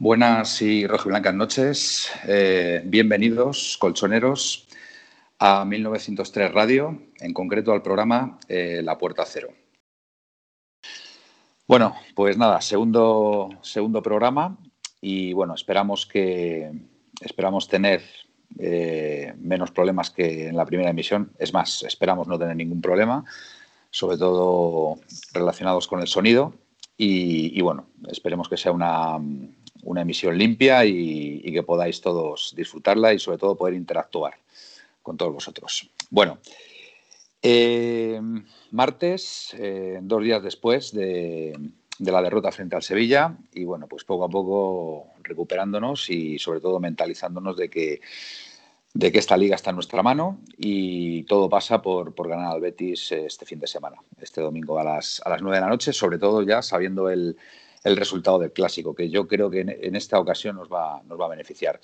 Buenas y rojiblancas noches. Eh, bienvenidos, colchoneros, a 1903 Radio, en concreto al programa eh, La Puerta Cero. Bueno, pues nada, segundo, segundo programa y bueno, esperamos que esperamos tener eh, menos problemas que en la primera emisión. Es más, esperamos no tener ningún problema, sobre todo relacionados con el sonido. y bueno, esperemos que sea una, una emisión limpia y, que podáis todos disfrutarla y sobre todo poder interactuar con todos vosotros. Bueno, eh, martes, eh, dos días después de, la derrota frente al Sevilla y bueno, pues poco a poco recuperándonos y sobre todo mentalizándonos de que, de que esta liga está en nuestra mano y todo pasa por, ganar al Betis este fin de semana, este domingo a las, a las 9 de la noche, sobre todo ya sabiendo el, el resultado del clásico, que yo creo que en, esta ocasión nos va, nos va a beneficiar.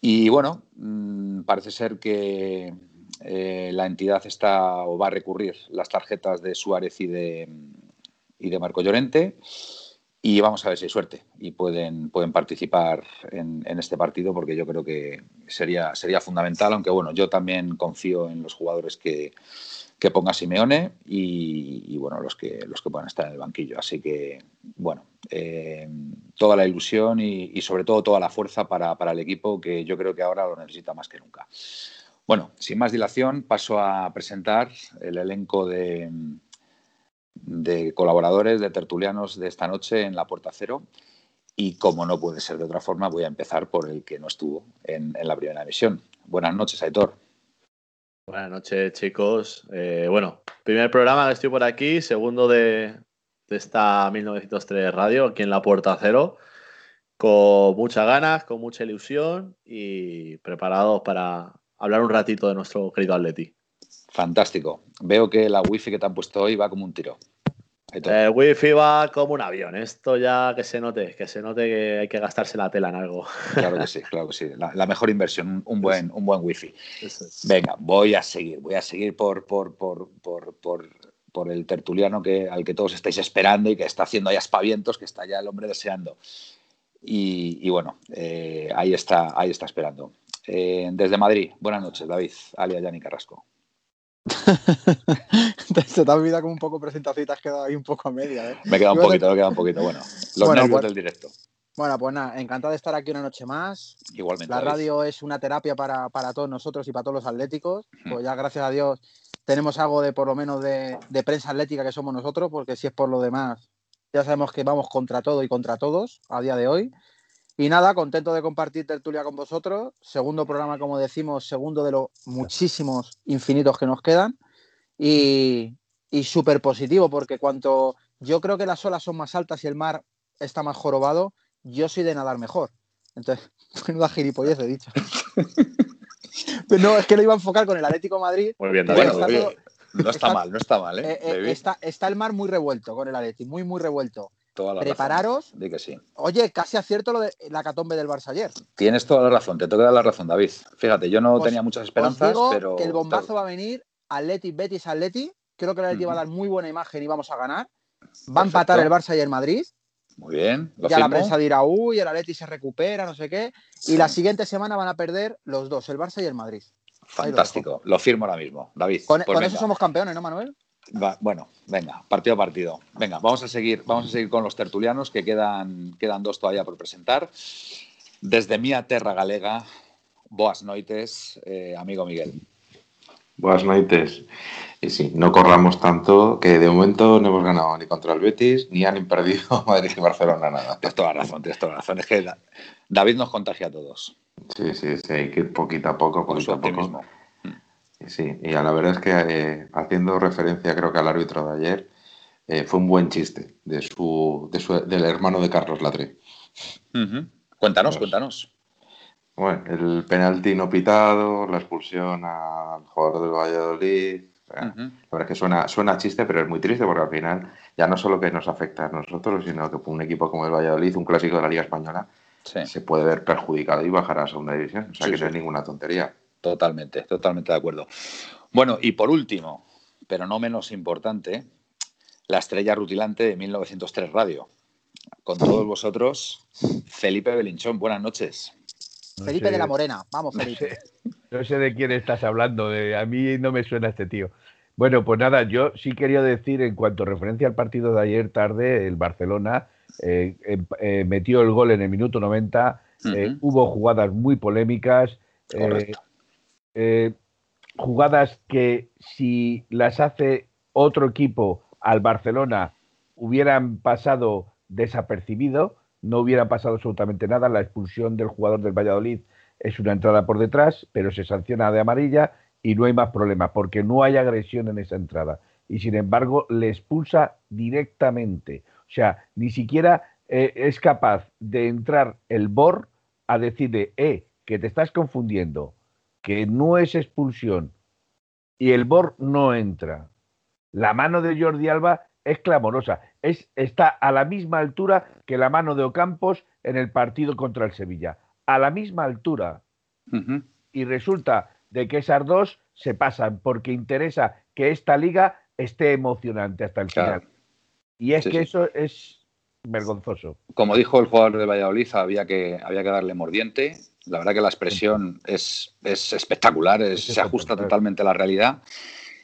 Y bueno, mm, parece ser que eh, la entidad está o va a recurrir las tarjetas de Suárez y de, y de Marco Llorente. Y vamos a ver si hay suerte y pueden, pueden participar en, este partido porque yo creo que sería, sería fundamental, aunque bueno, yo también confío en los jugadores que, que ponga Simeone y, bueno, los que, los que puedan estar en el banquillo. Así que, bueno, eh, toda la ilusión y, sobre todo toda la fuerza para, el equipo que yo creo que ahora lo necesita más que nunca. Bueno, sin más dilación, paso a presentar el elenco de, de colaboradores, de tertulianos de esta noche en la Puerta Cero. Y como no puede ser de otra forma, voy a empezar por el que no estuvo en, la primera emisión. Buenas noches, Aitor. Buenas noches, chicos. Eh, bueno, primer programa que estoy por aquí, segundo de, esta 1903 Radio, aquí en la Puerta Cero, con muchas ganas, con mucha ilusión y preparados para hablar un ratito de nuestro querido Atleti. Fantástico. Veo que la wifi que te han puesto hoy va como un tiro. El wifi va como un avión. Esto ya que se note, que se note que hay que gastarse la tela en algo. Claro que sí, claro que sí. La, mejor inversión, un buen, un buen wifi. Venga, voy a seguir, voy a seguir por, por, por, por, el tertuliano que, al que todos estáis esperando y que está haciendo ahí aspavientos, que está ya el hombre deseando. Y, bueno, eh, ahí está, ahí está esperando. Eh, desde Madrid, buenas noches, David, alia Yanni Carrasco. Se te ha olvidado como un poco presentación y te has quedado ahí un poco a media. ¿eh? Me queda un poquito, me queda un poquito. Bueno, los nervios pues del directo. Bueno, pues nada, encantado de estar aquí una noche más. Igualmente. La radio es una terapia para, todos nosotros y para todos los atléticos. Pues ya, gracias a Dios, tenemos algo de por lo menos de, de, prensa atlética que somos nosotros, porque si es por lo demás, ya sabemos que vamos contra todo y contra todos a día de hoy. Y nada, contento de compartir tertulia con vosotros. Segundo programa, como decimos, segundo de los muchísimos infinitos que nos quedan. Y, y súper positivo, porque cuanto yo creo que las olas son más altas y el mar está más jorobado, yo soy de nadar mejor. Entonces, la gilipollez he dicho. no, es que lo iba a enfocar con el Atlético Madrid. Muy bien, David. no está, mal, no está mal, ¿eh? eh, eh está, está, el mar muy revuelto con el Atlético, muy, muy revuelto. Prepararos. que sí. Oye, casi acierto lo de la catombe del Barça ayer. Tienes toda la razón, te toca dar la razón, David. Fíjate, yo no tenía muchas esperanzas, pero. Que el bombazo va a venir Atleti, Betis, Atleti. Creo que el Atleti va a dar muy buena imagen y vamos a ganar. Va a empatar el Barça y el Madrid. Muy bien. ya la prensa dirá, uy, el Atleti se recupera, no sé qué. Y la siguiente semana van a perder los dos, el Barça y el Madrid. Fantástico, lo, firmo ahora mismo, David. Con, pues eso somos campeones, ¿no, Manuel? Bueno, venga, partido a partido. Venga, vamos a seguir, vamos a seguir con los tertulianos, que quedan, quedan dos todavía por presentar. Desde mi terra galega, boas noites, eh, amigo Miguel. Boas noites. Y sí, no corramos tanto, que de momento no hemos ganado ni contra el Betis, ni han perdido Madrid y Barcelona nada. Tienes toda la razón, tienes toda la razón. Es que David nos contagia a todos. Sí, sí, sí, hay que ir poquito a poco, poquito a poco. Sí, y a la verdad es que eh, haciendo referencia creo que al árbitro de ayer, eh, fue un buen chiste de su, de su, del hermano de Carlos Latre. Cuéntanos, cuéntanos. Bueno, el penalti no pitado, la expulsión al jugador del Valladolid, la verdad es que suena, suena chiste, pero es muy triste porque al final ya no solo que nos afecta a nosotros, sino que un equipo como el Valladolid, un clásico de la Liga Española, se puede ver perjudicado y bajar a la segunda división. O sea que no es ninguna tontería. Totalmente, totalmente de acuerdo. Bueno, y por último, pero no menos importante, la estrella rutilante de 1903 Radio. Con todos vosotros, Felipe Belinchón. Buenas noches. Felipe de la Morena. Vamos, Felipe. No sé de quién estás hablando. De, a mí no me suena este tío. Bueno, pues nada, yo sí quería decir en cuanto a referencia al partido de ayer tarde, el Barcelona eh, em, eh, metió el gol en el minuto 90, eh, hubo jugadas muy polémicas, jugadas que si las hace otro equipo al Barcelona hubieran pasado desapercibido, no hubiera pasado absolutamente nada, la expulsión del jugador del Valladolid es una entrada por detrás, pero se sanciona de amarilla y no hay más problema porque no hay agresión en esa entrada. Y sin embargo, le expulsa directamente. O sea, ni siquiera eh, es capaz de entrar el BOR a decirle, eh, que te estás confundiendo, que no es expulsión y el BOR no entra. La mano de Jordi Alba es clamorosa. Es, está a la misma altura que la mano de Ocampos en el partido contra el Sevilla. A la misma altura. Y resulta de que esas dos se pasan porque interesa que esta liga esté emocionante hasta el final. Y es que eso es vergonzoso. Como dijo el jugador de Valladolid, había que, había que darle mordiente. La verdad que la expresión es, es espectacular, se ajusta totalmente a la realidad.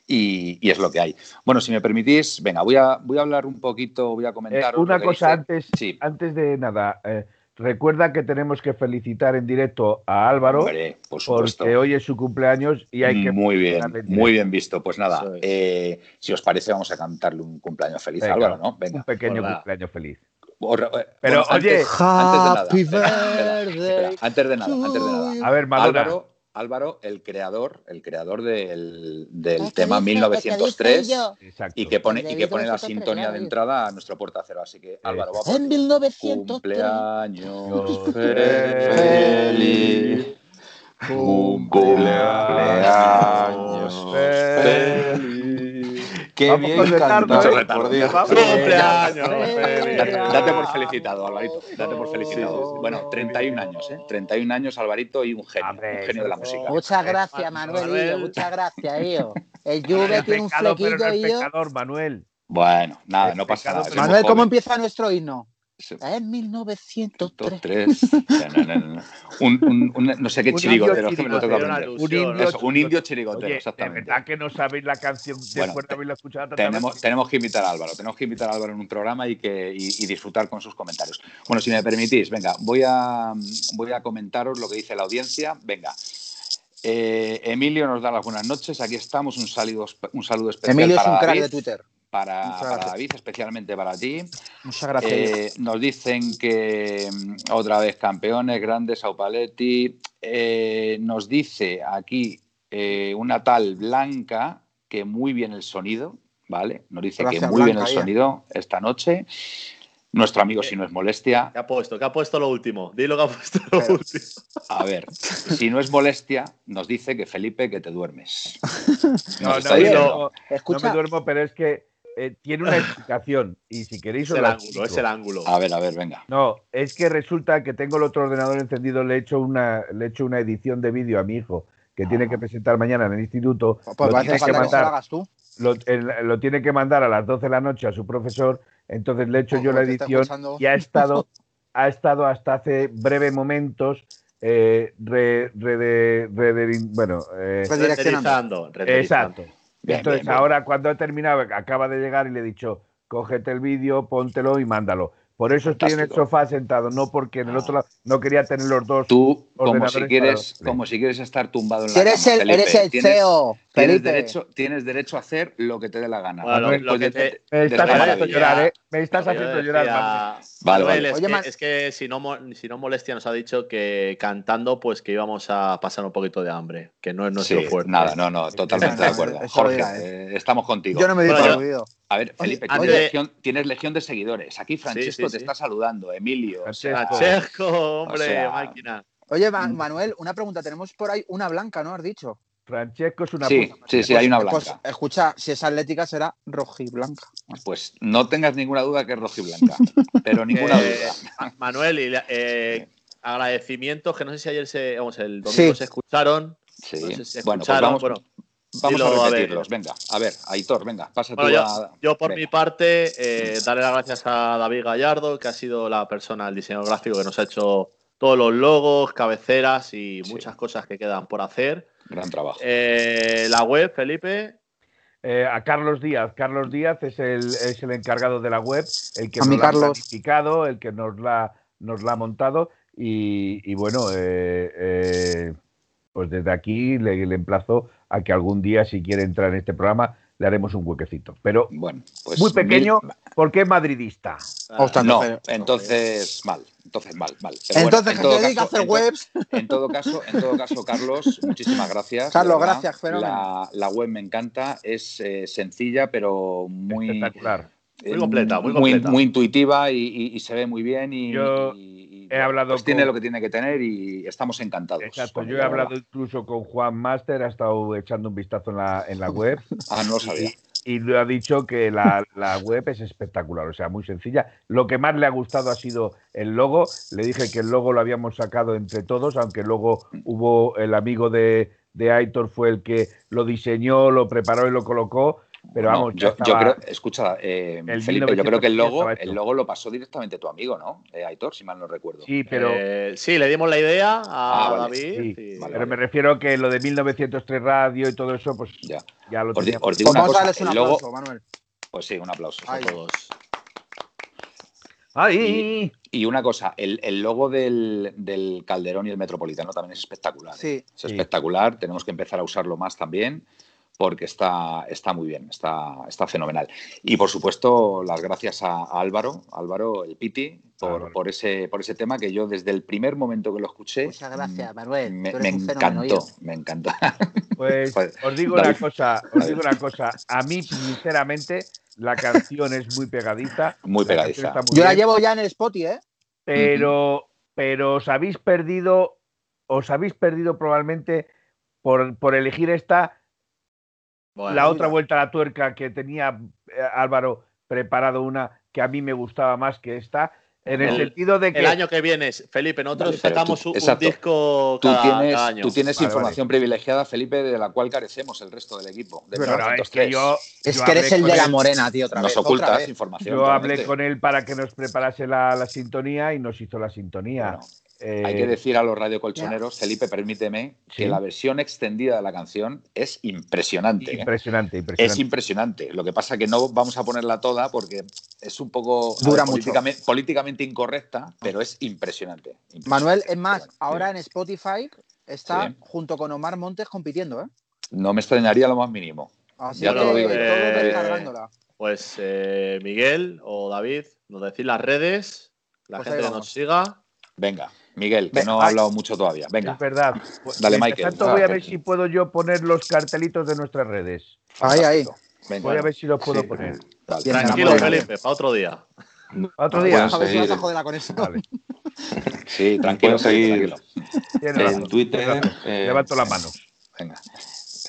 Y, es lo que hay. Bueno, si me permitís, venga, voy a, voy a hablar un poquito, voy a comentar. Eh, una cosa antes, antes de nada. Eh, Recuerda que tenemos que felicitar en directo a Álvaro porque hoy es su cumpleaños y hay que muy bien, muy bien visto. Pues nada, eh, si os parece vamos a cantarle un cumpleaños feliz a Álvaro, ¿no? Venga. Un pequeño cumpleaños feliz. Pero oye, antes, de nada, antes de nada, antes de nada. A ver, Madonna. Álvaro, Álvaro, el creador, el creador del, del tema 1903 y que pone, y que pone la sintonía de entrada a nuestro portacero. Así que Álvaro, va En 1903. Cumpleaños feliz. Cumpleaños feliz. Qué bien cantado, por Dios. Cumpleaños Date por felicitado, Alvarito. Date por felicitado. Bueno, 31 años, ¿eh? 31 años, Alvarito, y un genio, un genio de la música. Muchas gracias, Manuel. Muchas gracias, hijo. El Juve tiene un flequillo, hijo. Manuel. Bueno, nada, no pasa nada. Manuel, ¿cómo empieza nuestro hino? En 1903. No, no, no, un, un, no sé qué chirigotero que me lo toca aprender. Un indio, Eso, un indio chirigotero, Oye, exactamente. ¿De verdad que no sabéis la canción después de haberla escuchado tenemos, tenemos que invitar a Álvaro, tenemos que invitar a Álvaro en un programa y, que, y, y, disfrutar con sus comentarios. Bueno, si me permitís, venga, voy a, voy a comentaros lo que dice la audiencia. Venga. Eh, Emilio nos da las buenas noches. Aquí estamos. Un saludo, un saludo especial. Emilio es un crack de Twitter para, David, especialmente para ti. Muchas gracias. Eh, nos dicen que mm, otra vez campeones, grandes, Aupaletti. Eh, nos dice aquí eh, una tal Blanca que muy bien el sonido, ¿vale? Nos dice que muy bien el sonido esta noche. Nuestro amigo, si no es molestia. ¿Qué ha puesto? ¿Qué ha puesto lo último? Dilo que ha puesto lo último. A ver, si no es molestia, nos dice que Felipe, que te duermes. No, no, no, me duermo, pero es que eh, tiene una explicación. Y si queréis. Es el ángulo, es el ángulo. A ver, a ver, venga. No, es que resulta que tengo el otro ordenador encendido, le he hecho una, le he hecho una edición de vídeo a mi hijo que tiene que ah. presentar mañana en el instituto. Pues lo, tiene que mandar, tú. Lo, tiene que mandar a las 12 de la noche a su profesor. Entonces le he hecho yo la edición y ha estado, ha estado hasta hace breve momentos eh, re, bueno, eh, redireccionando. Exacto. Entonces, ahora cuando ha terminado, acaba de llegar y le he dicho, cógete el vídeo, póntelo y mándalo. Por eso estoy en el sofá sentado, no porque en el otro lado no quería tener los dos. Tú, como si quieres, como si quieres estar tumbado en la eres cama, el, eres el CEO. Tienes derecho, tienes derecho a hacer lo que te dé la gana. Bueno, Manuel, lo que de- te- Me estás haciendo llorar, ¿eh? Me estás haciendo decía- llorar. Vale, Manuel, vale. Es, Oye, que, Man- es que si no, mo- si no molestia nos ha dicho que cantando pues que íbamos a pasar un poquito de hambre, que no es nuestro Sí, fuerte. nada, no, no, totalmente de acuerdo. Jorge, eh, estamos contigo. Yo no me di Bueno, yo-. A ver, Felipe, Oye, tienes, de- legión, tienes legión de seguidores. Aquí Francesco sí, te sí. está saludando, Emilio. o sea, Francesco, hombre, O sea, máquina. Oye, Ma- Manuel, una pregunta. Tenemos por ahí una blanca, ¿no? Has dicho. Francesco es una sí, puta sí, sí, hay una Pues, blanca. escucha, si es atlética será rojiblanca. Pues no tengas ninguna duda que es rojiblanca, pero ninguna Eh, duda. Ma- Manuel, y, eh, agradecimientos que no sé si ayer se, vamos, el domingo Sí. se escucharon. Sí. No sé si bueno, pues escucharon, vamos, bueno, vamos dilo, a a ver. repetirlos. Venga, a ver, Aitor, venga, pasa Bueno, tú yo, a. yo por venga. mi parte, eh, darle las gracias a David Gallardo, que ha sido la persona, el diseñador gráfico que nos ha hecho todos los logos, cabeceras y Sí. muchas cosas que quedan por hacer. Gran trabajo. Eh, la web, Felipe, Eh, a Carlos Díaz. Carlos Díaz es el, es el encargado de la web, el que A nos la ha planificado, el que nos la, nos la ha montado. Y, y bueno, eh, eh, pues desde aquí le, le emplazo a que algún día, si quiere entrar en este programa, le haremos un huequecito. Pero Bueno, pues. muy pequeño, mil- porque es madridista. Ostras, No, entonces- entonces mal, entonces mal, mal. Pero bueno, Entonces, en que se caso- hacer en to- webs. En todo caso, en todo caso, Carlos, muchísimas gracias. Carlos, gracias, fenómeno. La, la web me encanta, es eh, sencilla, pero muy Espectacular. Muy completa, muy completa. muy intuitiva y, y- y se ve muy bien y, Yo y- y, he hablado pues tiene con- lo que tiene que tener y estamos encantados. Exacto, yo he hablado ¿verdad? incluso con Juan Master, ha estado echando un vistazo en la, en la web Ah, no lo sabía. y, y le ha dicho que la, la web es espectacular, o sea, muy sencilla. Lo que más le ha gustado ha sido el logo. Le dije que el logo lo habíamos sacado entre todos, aunque luego hubo el amigo de, de Aitor fue el que lo diseñó, lo preparó y lo colocó. Pero vamos, yo, creo, escucha, eh, el Felipe, yo creo que el 1900 logo, el logo lo pasó directamente tu amigo, ¿no? Eh, Aitor, si mal no recuerdo. Sí, pero, Eh, sí, le dimos la idea a Ah, vale. David. sí, y- vale, pero me refiero que lo de 1903 Radio y todo eso, pues Ya. ya lo tenía. os digo Pues una vamos a cosa, darles un logo, aplauso, Manuel. pues sí, un aplauso. a todos. ¡Ay! Y una cosa, el, el logo del, del Calderón y el Metropolitano también es espectacular. ¿eh? Sí. Es Sí. espectacular, tenemos que empezar a usarlo más también porque está, está muy bien, está, está fenomenal. Y por supuesto, las gracias a, a Álvaro, Álvaro, el Piti, por, Álvaro. por ese, por ese tema que yo desde el primer momento que lo escuché Muchas gracias, mm, Manuel. me, eres me fenómeno, encantó, me encantó. Pues Pues, os digo David. una cosa, os digo una cosa. A mí, sinceramente, la canción es muy pegadiza. Muy pegadiza. muy Yo la llevo ya en el Spotify, ¿eh? pero, pero os habéis perdido, os habéis perdido probablemente por, por elegir esta, Bueno, la otra vuelta a la tuerca que tenía eh, Álvaro preparado una que a mí me gustaba más que esta, en el, El- sentido de que El año que viene, Felipe, nosotros Vale, sacamos tú- un, exacto. disco Tú cada, tienes, cada año. tú tienes Vale, información privilegiada, Felipe, de la cual carecemos el resto del equipo. de Pero no, es 1903. que yo, Es yo que eres el de la morena, tío, otra Nos vez. otra ocultas vez. información. Yo hablé claramente. con él para que nos preparase la, la sintonía y nos hizo la sintonía. Bueno, Eh, Hay que decir a los radiocolchoneros, Felipe, permíteme, Sí. que la versión extendida de la canción es impresionante. ¿eh? impresionante, impresionante. Es impresionante. Lo que pasa es que no vamos a ponerla toda porque es un poco Dura ver, políticamente, políticamente incorrecta, pero es impresionante. impresionante. Manuel, es más, ahora en Spotify está Sí. junto con Omar Montes compitiendo, ¿eh? No me extrañaría lo más mínimo. Así Ya que te lo digo yo. todos Eh. Pues eh, Miguel o David, nos decís las redes, la Pues gente que nos siga. Venga, Miguel, que no ha hablado mucho todavía. Venga, Es verdad. Pues, Dale, Michael. tanto voy a ver si puedo yo poner los cartelitos de nuestras redes. Ahí, ahí. venga. Voy a ver si los puedo Sí. poner. Bien, Tranquilo. Felipe, para otro día. Otro Ah, día. A ver si vas a joder. Vale. Sí, tranquilo, seguir. tranquilo. En razón, Twitter, eh, Levanto las manos. Venga.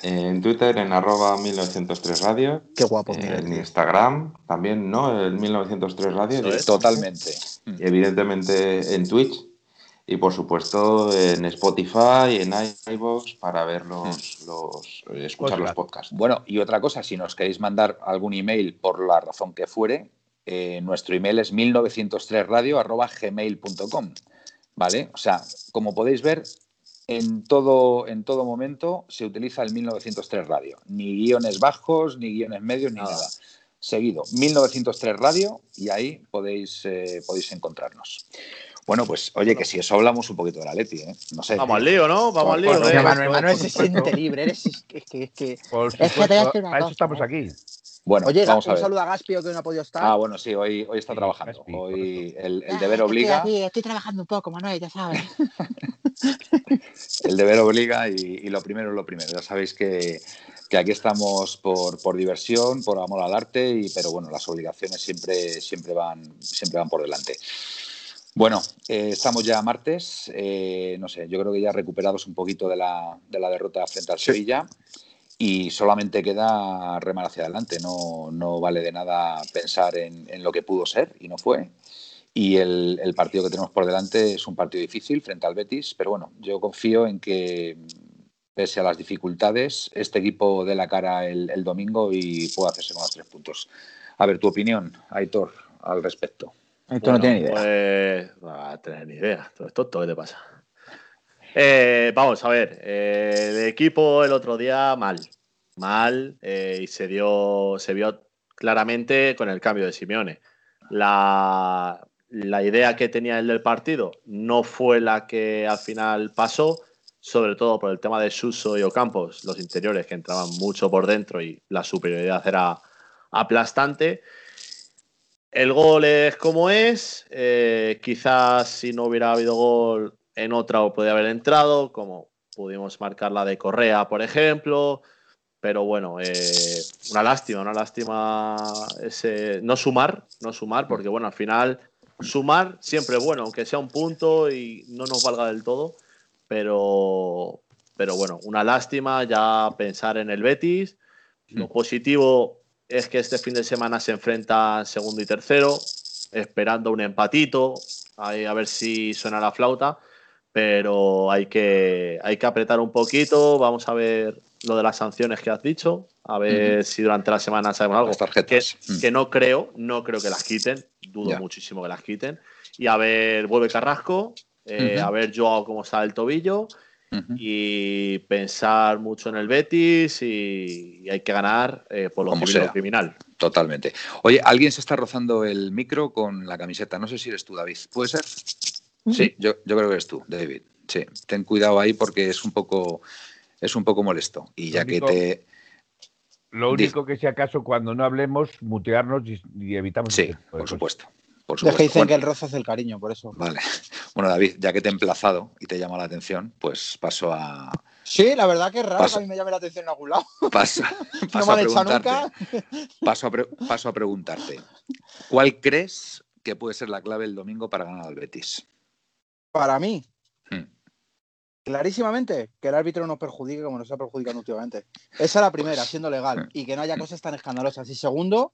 En Twitter, en arroba 1903 Radio. Qué guapo, En Miguel. Instagram también, ¿no? El 1903 Radio. Es. Totalmente. Y evidentemente en Twitch. Y por supuesto en Spotify, en iVoox para ver los, los eh, escuchar los Podcast. podcasts. Bueno, y otra cosa, si nos queréis mandar algún email por la razón que fuere, eh, nuestro email es 1903radio.gmail.com. ¿Vale? O sea, como podéis ver, en todo, en todo momento se utiliza el 1903 Radio. Ni guiones bajos, ni guiones medios, ni Nada. nada. Seguido, 1903 Radio y ahí podéis, eh, podéis encontrarnos. Bueno, pues oye, que si eso hablamos un poquito de la Leti, ¿eh? No sé. Vamos al lío, ¿no? Vamos al lío. Bueno, ¿eh? Manuel, Manuel se siente libre. Eres, es que, es que, es que- Por Es que te voy a una para eso estamos ¿eh? aquí. Bueno, Oye, vamos a un ver. saludo a Gaspio que no ha podido estar. Ah, bueno, sí, hoy, hoy está Sí, trabajando. Gaspi, Hoy el, el deber estoy obliga. aquí, estoy trabajando un poco, Manuel, ya sabes. El deber obliga y, y lo primero es lo primero. Ya sabéis que, que aquí estamos por, por diversión, por amor al arte, y, pero bueno, las obligaciones siempre, siempre, van, siempre van por delante. Bueno, eh, estamos ya martes. eh, no sé, yo creo que ya recuperados un poquito de la, de la derrota frente al Sevilla. Y solamente queda remar hacia adelante. No, no vale de nada pensar en, en lo que pudo ser y no fue. Y el, el partido que tenemos por delante es un partido difícil frente al Betis, pero bueno, yo confío en que, pese a las dificultades, este equipo dé la cara el, el domingo y pueda hacerse con los tres puntos. A ver, tu opinión, Aitor, al respecto. Esto no tiene ni idea. Pues, no va a tener ni idea. Tú eres tonto, ¿qué te pasa? Eh, vamos a ver. eh, el equipo el otro día mal. Mal. eh, y se dio. Se vio claramente con el cambio de Simeone. La, la idea que tenía él del partido no fue la que al final pasó. Sobre todo por el tema de Suso y Ocampos, los interiores que entraban mucho por dentro y la superioridad era aplastante. El gol es como es. eh, quizás si no hubiera habido gol en otra o podría haber entrado, como pudimos marcar la de Correa, por ejemplo. Pero bueno, eh, una lástima, una lástima ese, no sumar, no sumar, porque bueno, al final sumar siempre es bueno, aunque sea un punto y no nos valga del todo. Pero, pero bueno, una lástima ya pensar en el Betis. Lo positivo es que este fin de semana se enfrentan segundo y tercero, esperando un empatito, ahí a ver si suena la flauta, pero hay que, hay que apretar un poquito, vamos a ver lo de las sanciones que has dicho, a ver si durante la semana sabemos algo. Las Que, tarjetas. Mm. que no creo, no creo que las quiten, dudo Ya. muchísimo que las quiten. Y a ver, vuelve Carrasco, eh, Ujú. a ver Joao cómo está el tobillo Y pensar mucho en el Betis y, y hay que ganar eh, por lo Como sea. criminal. Totalmente. Oye, alguien se está rozando el micro con la camiseta. No sé si eres tú, David. ¿Puede ser? Sí, yo, yo creo que eres tú, David. Sí, ten cuidado ahí porque es un poco, es un poco molesto. Y ya Lo que único- te. Lo único que si acaso cuando no hablemos, mutearnos y, y evitamos. Sí, por cosas. supuesto. Por Es que dicen que el roce hace el cariño, por eso. Vale. Bueno, David, ya que te he emplazado y te llama la atención, pues paso a, Sí, la verdad que es raro Paso. que a mí me llame la atención en algún lado. paso, No paso me a preguntarte. nunca. Paso a, pre- paso a preguntarte. ¿Cuál crees que puede ser la clave el domingo para ganar al Betis? Para mí, Hmm. clarísimamente, que el árbitro no perjudique como nos ha perjudicado últimamente. Esa es la primera, siendo legal. Y que no haya cosas tan escandalosas. Y segundo,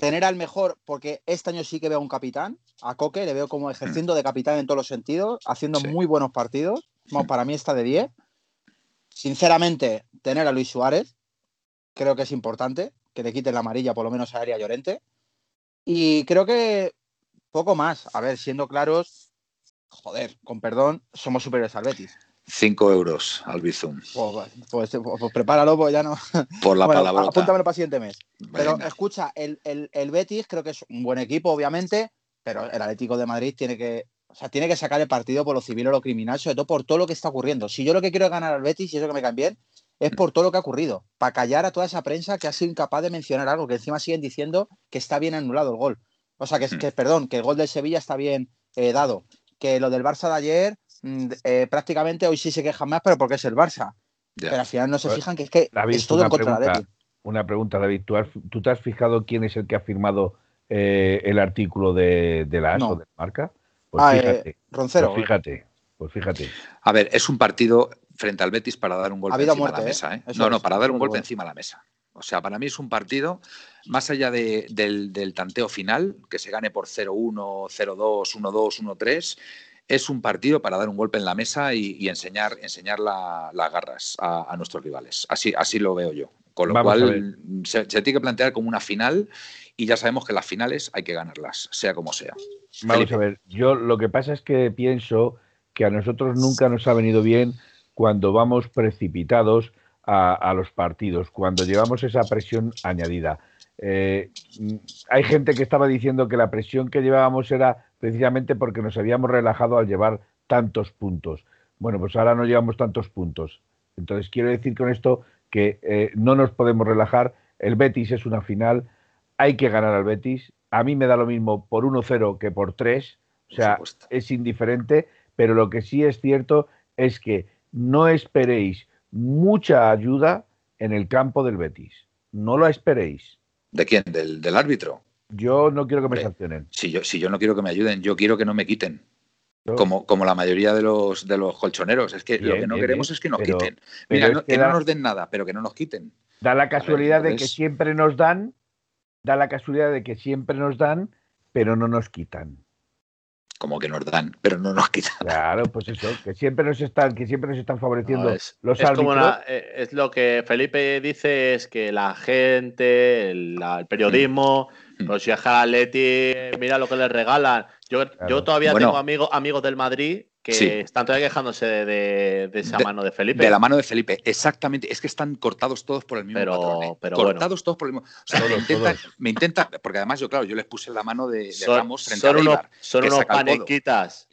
tener al mejor, porque este año sí que veo a un capitán, a Coque, le veo como ejerciendo de capitán en todos los sentidos, haciendo Sí. muy buenos partidos. Vamos, para mí está de 10. Sinceramente, tener a Luis Suárez, creo que es importante, que le quiten la amarilla por lo menos a Aria Llorente. Y creo que poco más. A ver, siendo claros, joder, con perdón, somos superiores al Betis. Cinco euros al Bizum. Pues, pues- pues prepáralo, pues ya no. Por la Bueno, palabrota. apúntamelo para el siguiente mes. Pero escucha, el, el- el Betis creo que es un buen equipo, obviamente, pero el Atlético de Madrid tiene que, o sea, tiene que sacar el partido por lo civil o lo criminal, sobre todo por todo lo que está ocurriendo. Si yo lo que quiero es ganar al Betis, y eso que me cae bien, es por todo lo que ha ocurrido, para callar a toda esa prensa que ha sido incapaz de mencionar algo, que encima siguen diciendo que está bien anulado el gol. O sea, que, es- Mm. que perdón, que el gol del Sevilla está bien eh, dado, que lo del Barça de ayer, eh, prácticamente hoy sí se quejan más, pero porque es el Barça. Ya. Pero al final no se Pues, fijan que es que David, es todo en contra de la pregunta. Betis. Una pregunta, David. ¿Tú, has- tú te has fijado quién es el que ha firmado eh, el artículo de, de la ASO No. de marca? Pues Ah, eh, fíjate. Roncero. pues fíjate. Pues fíjate. A ver, es un partido frente al Betis para dar un golpe habido encima muerte, de la ¿eh? mesa. ¿eh? Eso No, no, para dar un golpe bueno. encima de la mesa. O sea, para mí es un partido, más allá de- del, del tanteo final, que se gane por 0-1, 0-2, 1-2, 1-3, es un partido para dar un golpe en la mesa y, y enseñar, enseñar la- las garras a, a nuestros rivales. Así, así lo veo yo. Con lo Vamos cual, se, se tiene que plantear como una final y ya sabemos que las finales hay que ganarlas, sea como sea. Vamos Felipe. a ver, yo lo que pasa es que pienso que a nosotros nunca nos ha venido bien cuando vamos precipitados a, a los partidos, cuando llevamos esa presión añadida. Eh, hay gente que estaba diciendo que la presión que llevábamos era precisamente porque nos habíamos relajado al llevar tantos puntos. Bueno, pues ahora no llevamos tantos puntos. Entonces quiero decir con esto que eh, no nos podemos relajar. El Betis es una final, hay que ganar al Betis. A mí me da lo mismo por 1-0 que por 3, o sea, es indiferente, pero lo que sí es cierto es que no esperéis mucha ayuda en el campo del Betis. No lo esperéis. ¿De quién? ¿Del, árbitro? Yo no quiero que me sancionen. Si yo, si yo no quiero que me ayuden, yo quiero que no me quiten. Como, como la mayoría de los, de los colchoneros. Es que lo que no queremos es que nos quiten. Mira, que no nos den nada, pero que no nos quiten. Da la casualidad de que siempre nos dan, da la casualidad de que siempre nos dan, pero no nos quitan como que nos dan, pero no nos quitan. Claro, pues eso, que siempre nos están, que siempre nos están favoreciendo los es Como eh, es lo que Felipe dice, es que la gente, el, periodismo, mm. Los viaja Leti, mira lo que les regalan. Yo, yo todavía tengo amigos, amigos del Madrid que están todavía quejándose de, esa mano de Felipe. De la mano de Felipe, exactamente. Es que están cortados todos por el mismo pero, patrón. ¿eh? cortados todos por el mismo. O sea, me, intenta, porque además yo, claro, yo les puse la mano de, Ramos frente son a unos, Son unos panenquitas.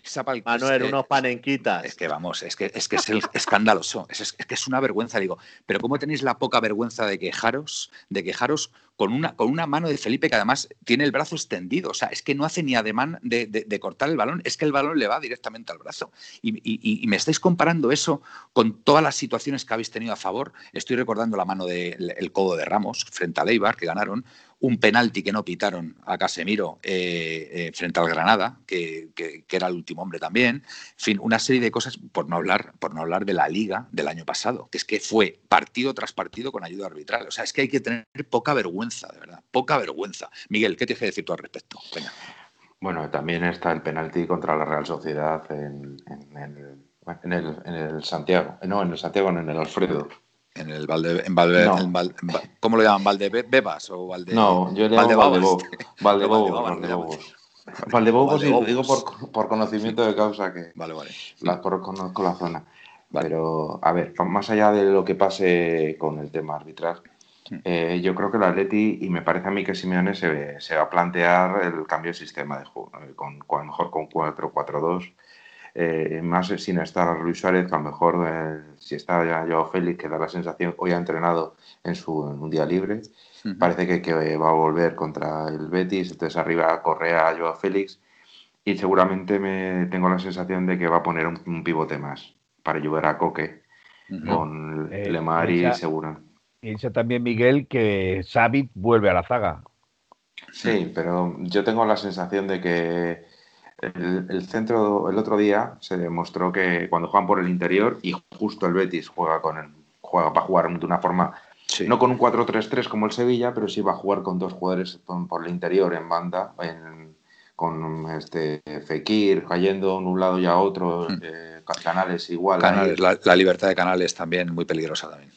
Manuel, unos panenquitas. Es que vamos, es que es, que es el escandaloso. Es, es, que es una vergüenza, digo. Pero ¿cómo tenéis la poca vergüenza de quejaros, de quejaros con una, con una mano de Felipe que además tiene el brazo extendido? O sea, es que no hace ni ademán de, de cortar el balón, es que el balón le va directamente al brazo. Y, me estáis comparando eso con todas las situaciones que habéis tenido a favor. Estoy recordando la mano del codo de Ramos frente a Leibar, que ganaron, un penalti que no pitaron a Casemiro eh, eh, frente al Granada, que, era el último hombre también. En fin, una serie de cosas, por no hablar, por no hablar de la liga del año pasado, que es que fue partido tras partido con ayuda arbitral. O sea, es que hay que tener poca vergüenza, de verdad, poca vergüenza. Miguel, ¿qué tienes que decir tú al respecto? Venga. Bueno, también está el penalti contra la Real Sociedad en, el, en, el, en el Santiago. No, en el Santiago, no, en el Alfredo. En el Valde, en Valde, ¿Cómo lo llaman? ¿Valdebebas o Valde? No, yo le llamo Valdebobos. Valdebobos. Valdebobos, y lo digo por, por, conocimiento de causa que vale, vale. La, conozco la zona. Pero, a ver, más allá de lo que pase con el tema arbitral, eh, yo creo que el Atleti, y me parece a mí que Simeone se, se va a plantear el cambio de sistema de juego, eh, con, con, a lo mejor con 4-4-2, eh, más sin estar Luis Suárez, que a lo mejor si está ya Joao Félix, que da la sensación, hoy ha entrenado en, su, un día libre, parece que, que, va a volver contra el Betis, entonces arriba Correa, Joao Félix, y seguramente me tengo la sensación de que va a poner un, pivote más para ayudar a Coque, con Lemar y Segura. Piensa también Miguel que Xavi vuelve a la zaga. Sí, pero yo tengo la sensación de que el, centro el otro día se demostró que cuando juegan por el interior y justo el Betis juega con el, juega para jugar de una forma no con un 4-3-3 como el Sevilla, pero sí va a jugar con dos jugadores por el interior en banda, con este Fekir cayendo de un lado y a otro, hmm. eh, Canales igual. la, libertad de Canales también muy peligrosa también.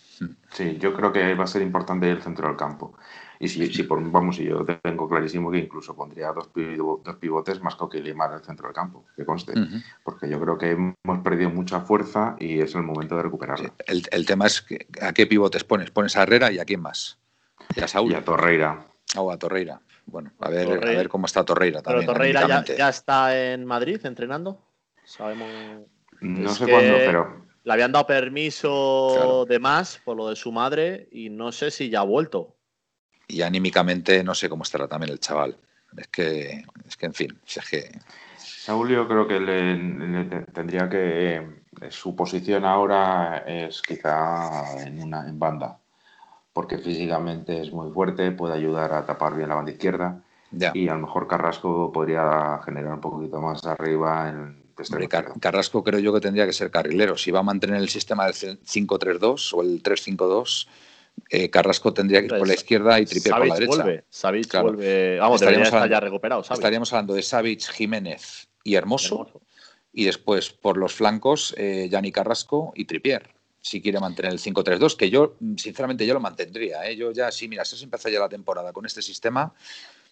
Sí, yo creo que va a ser importante el centro del campo. Y si, si por, vamos, y yo tengo clarísimo que incluso pondría dos, dos pivotes más que Limar en el centro del campo, que conste. Porque yo creo que hemos perdido mucha fuerza y es el momento de recuperarla. El, el, tema es que, a qué pivotes pones. Pones a Herrera y a quién más. Y a Saúl. Y a Torreira. Oh, a Torreira. Bueno, a ver, a ver cómo está Torreira también. Pero Torreira ya, ya, está en Madrid entrenando. Sabemos. No sé cuándo, pero le habían dado permiso de más por lo de su madre y no sé si ya ha vuelto. Y anímicamente no sé cómo estará también el chaval. Es que, es que en fin, es que... Saúl yo creo que le, tendría que... Eh, su posición ahora es quizá en, una, en banda, porque físicamente es muy fuerte, puede ayudar a tapar bien la banda izquierda. Y a lo mejor Carrasco podría generar un poquito más arriba en, Carrasco creo yo que tendría que ser carrilero. Si va a mantener el sistema del 5-3-2 o el 3-5-2, eh, Carrasco tendría que ir por la izquierda y Tripier por la derecha. Vuelve. Savic vuelve. Vamos, estaríamos estar ya recuperado. Estaríamos hablando de Savic, Jiménez y Hermoso, Y después por los flancos, eh, Yanni Carrasco y Tripier. Si quiere mantener el 5-3-2, que yo, sinceramente, yo lo mantendría. ¿eh? Yo ya, sí, mira, si se empezó ya la temporada con este sistema,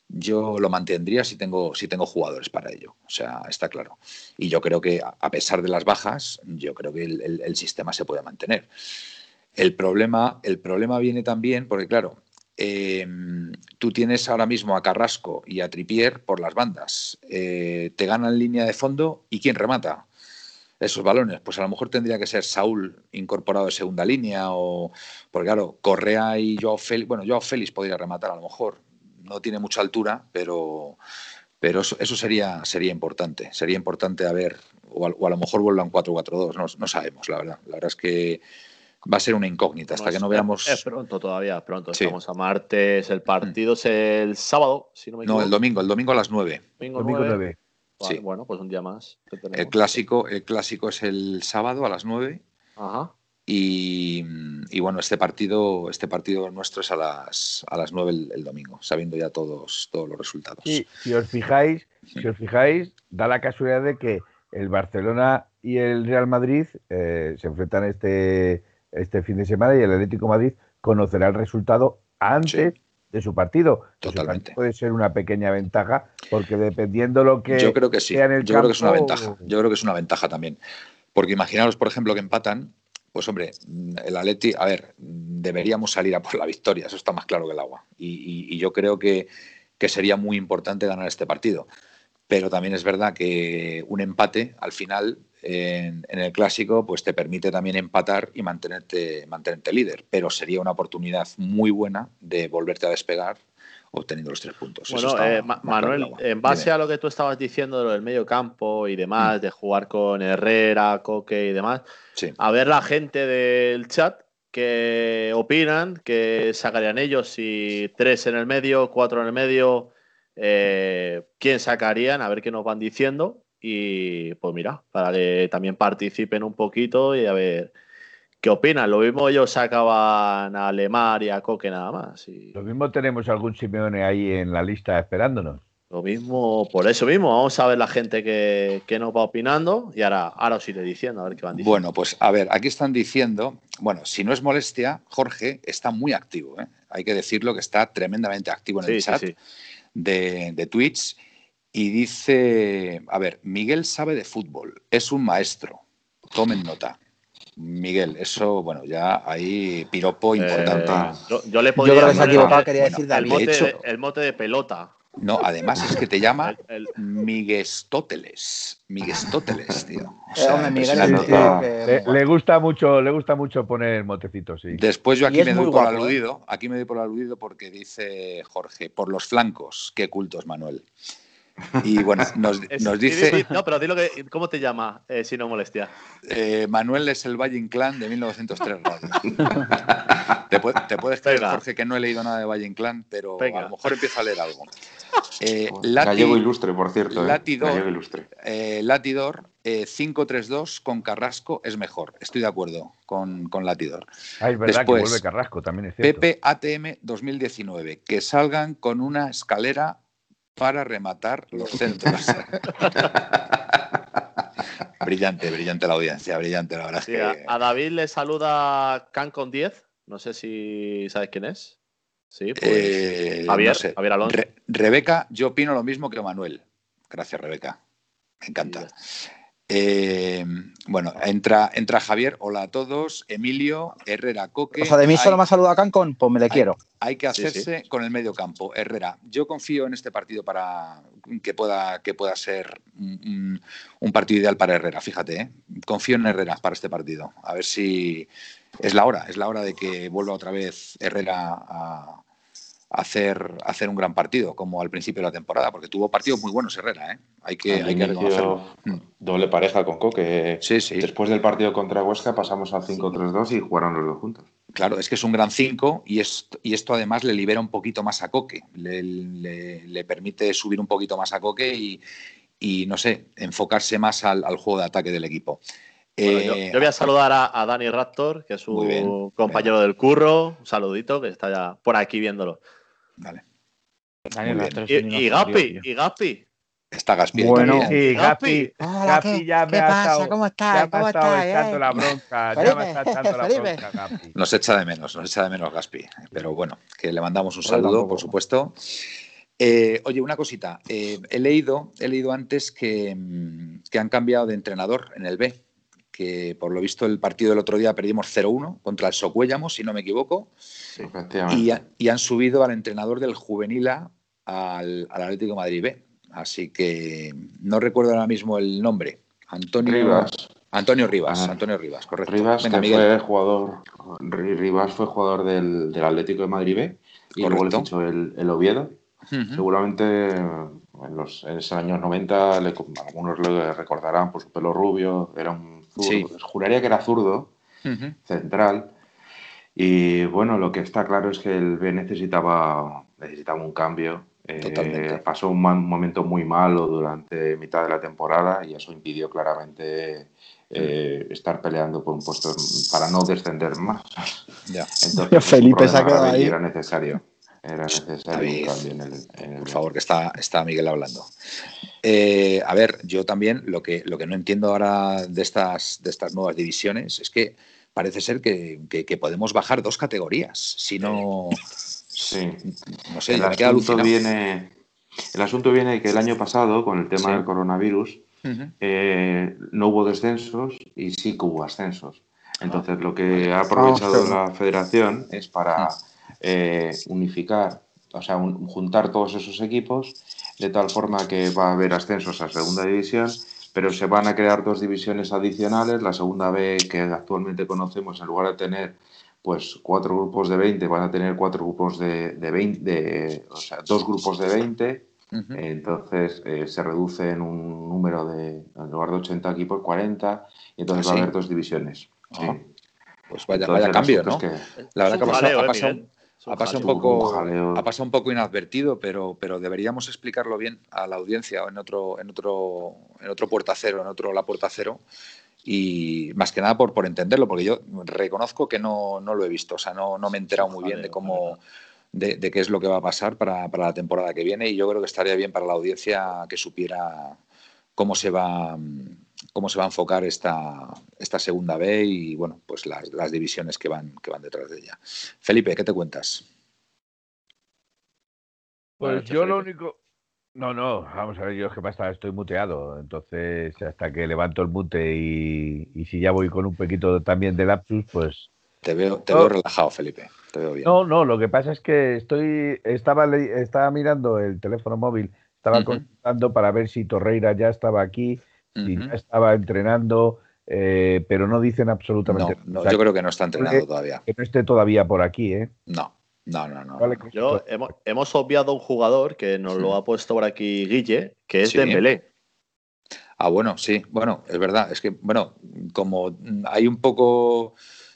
yo lo mantendría si tengo, si tengo jugadores para ello. O sea, está claro. Y yo creo que, a pesar de las bajas, yo creo que el, sistema se puede mantener. El problema, el problema viene también porque, claro, em, tú tienes ahora mismo a Carrasco y a Tripier por las bandas. Eh, te ganan línea de fondo y ¿quién remata? esos balones. Pues a lo mejor tendría que ser Saúl incorporado de segunda línea o, porque claro, Correa y Joao Félix, bueno, Joao Félix podría rematar a lo mejor, no tiene mucha altura, pero, pero eso, sería, sería importante, sería importante a ver, o a, lo mejor vuelvan 4-4-2, no, no sabemos, la verdad. La verdad es que va a ser una incógnita hasta que no veamos. Es pronto todavía, pronto. Estamos a martes, el partido es el sábado, si no me equivoco. No, el domingo, el domingo a las 9. Domingo, 9. Sí. Bueno, pues un día más. El clásico, el clásico es el sábado a las 9. Ajá. Y, bueno, este partido, este partido nuestro es a las, a las 9 el, domingo, sabiendo ya todos, todos los resultados. Si os fijáis, si os fijáis, da la casualidad de que el Barcelona y el Real Madrid eh, se enfrentan este, este fin de semana y el Atlético Madrid conocerá el resultado antes de su partido. Totalmente. puede ser una pequeña ventaja, porque dependiendo lo que. Yo creo que sí. Yo creo que es una ventaja. Yo creo que es una ventaja también. Porque imaginaros, por ejemplo, que empatan. Pues hombre, el Atleti, a ver, deberíamos salir a por la victoria, eso está más claro que el agua. Y, yo creo que, que sería muy importante ganar este partido pero también es verdad que un empate al final en, el clásico pues te permite también empatar y mantenerte, mantenerte líder, pero sería una oportunidad muy buena de volverte a despegar obteniendo los tres puntos. Bueno, eh, Manuel, en base a lo que tú estabas diciendo de lo del medio campo y demás, mm. de jugar con Herrera, Coque y demás, a ver la gente del chat que opinan, que sacarían ellos si tres en el medio, cuatro en el medio, eh, quién sacarían, a ver qué nos van diciendo. Y pues mira, para que también participen un poquito y a ver qué opinan. Lo mismo ellos sacaban a Lemar y a Coque nada más. Y... Lo mismo tenemos algún Simeone ahí en la lista esperándonos. Lo mismo, por eso mismo, vamos a ver la gente que, nos va opinando y ahora, ahora os iré diciendo, a ver qué van diciendo. Bueno, pues a ver, aquí están diciendo, bueno, si no es molestia, Jorge está muy activo, ¿eh? hay que decirlo que está tremendamente activo en el chat De, de Twitch y dice, a ver, Miguel sabe de fútbol, es un maestro, tomen nota. Miguel, eso, bueno, ya ahí piropo eh, importante. yo, le podría yo creo que quería decir el, mote de, el mote de pelota. No, además es que te llama Miguestóteles. Miguestóteles, tío. le, gusta mucho, le gusta mucho poner motecitos, sí. Después yo aquí me doy por ¿eh? aludido, aquí me doy por aludido porque dice Jorge, por los flancos, qué cultos, Manuel. Y bueno, nos, dice. no, pero dilo que. ¿Cómo te llama, eh, si no molestia? Eh, Manuel es el Valle Inclán de 1903 te, puedes creer, Jorge, que no he leído nada de Valle Inclán, pero a lo mejor empiezo a leer algo. Eh, Gallego ilustre, por cierto. Latidor, Gallego ilustre. Latidor 5-3-2 con Carrasco es mejor. Estoy de acuerdo con, con Latidor. Ah, es verdad que vuelve Carrasco, también es cierto. Pepe ATM 2019. Que salgan con una escalera para rematar los centros. brillante, brillante la audiencia, brillante, la verdad. a, David le saluda Can con 10. No sé si sabes quién es. Sí, pues. Eh, Javier, Javier Alonso. Rebeca, yo opino lo mismo que Manuel. Gracias, Rebeca. Me encanta. Eh, bueno, entra, entra Javier, hola a todos, Emilio, Herrera, Coque. O sea, de mí solo me ha saludado a Cancon, pues me le quiero. Hay que hacerse con el medio campo. Herrera, yo confío en este partido para que pueda, que pueda ser un, partido ideal para Herrera, fíjate, ¿eh? confío en Herrera para este partido. A ver si es la hora, es la hora de que vuelva otra vez Herrera a, hacer, hacer un gran partido, como al principio de la temporada, porque tuvo partidos muy buenos Herrera, ¿eh? hay que, hay que reconocerlo. Mm. Doble pareja con Coque. Sí, sí. Después del partido contra Huesca pasamos al 5-3-2 y jugaron los dos juntos. Claro, es que es un gran 5 y, y esto además le libera un poquito más a Coque, le, permite subir un poquito más a Coque y, no sé, enfocarse más al, juego de ataque del equipo. Eh, yo, voy a saludar a, Dani Raptor, que es un compañero del curro. Un saludito, que está ya por aquí viéndolo. Vale. Y, y Gaspi, y Gaspi. Está Gaspi. Bueno, sí, Gaspi, Gaspi ya me ha estado, ¿Cómo estás? ¿Cómo estás? echando la bronca, ya me está echando la bronca. Nos echa de menos, nos echa de menos Gaspi. Pero bueno, que le mandamos un saludo, por supuesto. Eh, oye, una cosita. Eh, he, leído, he leído antes que, mm, que han cambiado de entrenador en el B que por lo visto el partido del otro día perdimos 0-1 contra el Socuéllamos, si no me equivoco. y, y, han subido al entrenador del Juvenil al, al Atlético Madrid B. Así que no recuerdo ahora mismo el nombre. Antonio Rivas. Antonio Rivas, Antonio Rivas, correcto. Rivas fue jugador, Rivas fue jugador del, Atlético de Madrid B y luego le fichó el, el Oviedo. Seguramente en los, años 90 algunos le recordarán por su pelo rubio, era un zurdo, juraría que era zurdo, central. Y bueno, lo que está claro es que el B necesitaba, necesitaba un cambio eh, pasó un, momento muy malo durante mitad de la temporada y eso impidió claramente eh, estar peleando por un puesto para no descender más. Ya. Entonces, Felipe se ha quedado ahí. Era necesario. Era necesario en el, Por favor, que está, está Miguel hablando. Eh, a ver, yo también lo que, lo que no entiendo ahora de estas, de estas nuevas divisiones es que parece ser que, que podemos bajar dos categorías. Si no. Sí. No sé, el asunto viene. El asunto viene que el año pasado, con el tema del coronavirus, eh, no hubo descensos y sí que hubo ascensos. Entonces, lo que ha aprovechado la federación es para eh, unificar, o sea, juntar todos esos equipos de tal forma que va a haber ascensos a segunda división, pero se van a crear dos divisiones adicionales. La segunda B, que actualmente conocemos, en lugar de tener pues cuatro grupos de 20 van a tener cuatro grupos de, de 20, o sea, dos grupos de 20. Entonces eh, se reduce en un número de, en lugar de 80 equipos, 40, y entonces ¿Ah, va a haber dos divisiones. Pues vaya, vaya cambio, ¿no? La verdad que ha pasado, ha pasado, un poco, ha pasado un poco inadvertido, pero, pero deberíamos explicarlo bien a la audiencia en otro, en otro, en otro puerta cero, en otro la puerta cero, y más que nada por, por entenderlo, porque yo reconozco que no, no lo he visto, o sea, no, no me he enterado muy bien de cómo, de, qué es lo que va a pasar para, para, la temporada que viene y yo creo que estaría bien para la audiencia que supiera cómo se va cómo se va a enfocar esta, esta segunda B y bueno, pues las, las divisiones que van, que van detrás de ella. Felipe, ¿qué te cuentas? Pues yo lo único, no, no, vamos a ver, yo es que pasa, estoy muteado, entonces hasta que levanto el mute y, si ya voy con un poquito también de lapsus, pues... Te veo, te veo relajado, Felipe, te veo bien. No, no, lo que pasa es que estoy, estaba, estaba mirando el teléfono móvil, estaba contando para ver si Torreira ya estaba aquí, si ya estaba entrenando, eh, pero no dicen absolutamente no, no yo creo que no está entrenando todavía. Que no esté todavía por aquí, ¿eh? No. No, no, no. Yo, hemos, obviado un jugador que nos lo ha puesto por aquí Guille, que es Dembélé. Ah, bueno, sí, bueno, es verdad. Es que, bueno, como hay un poco,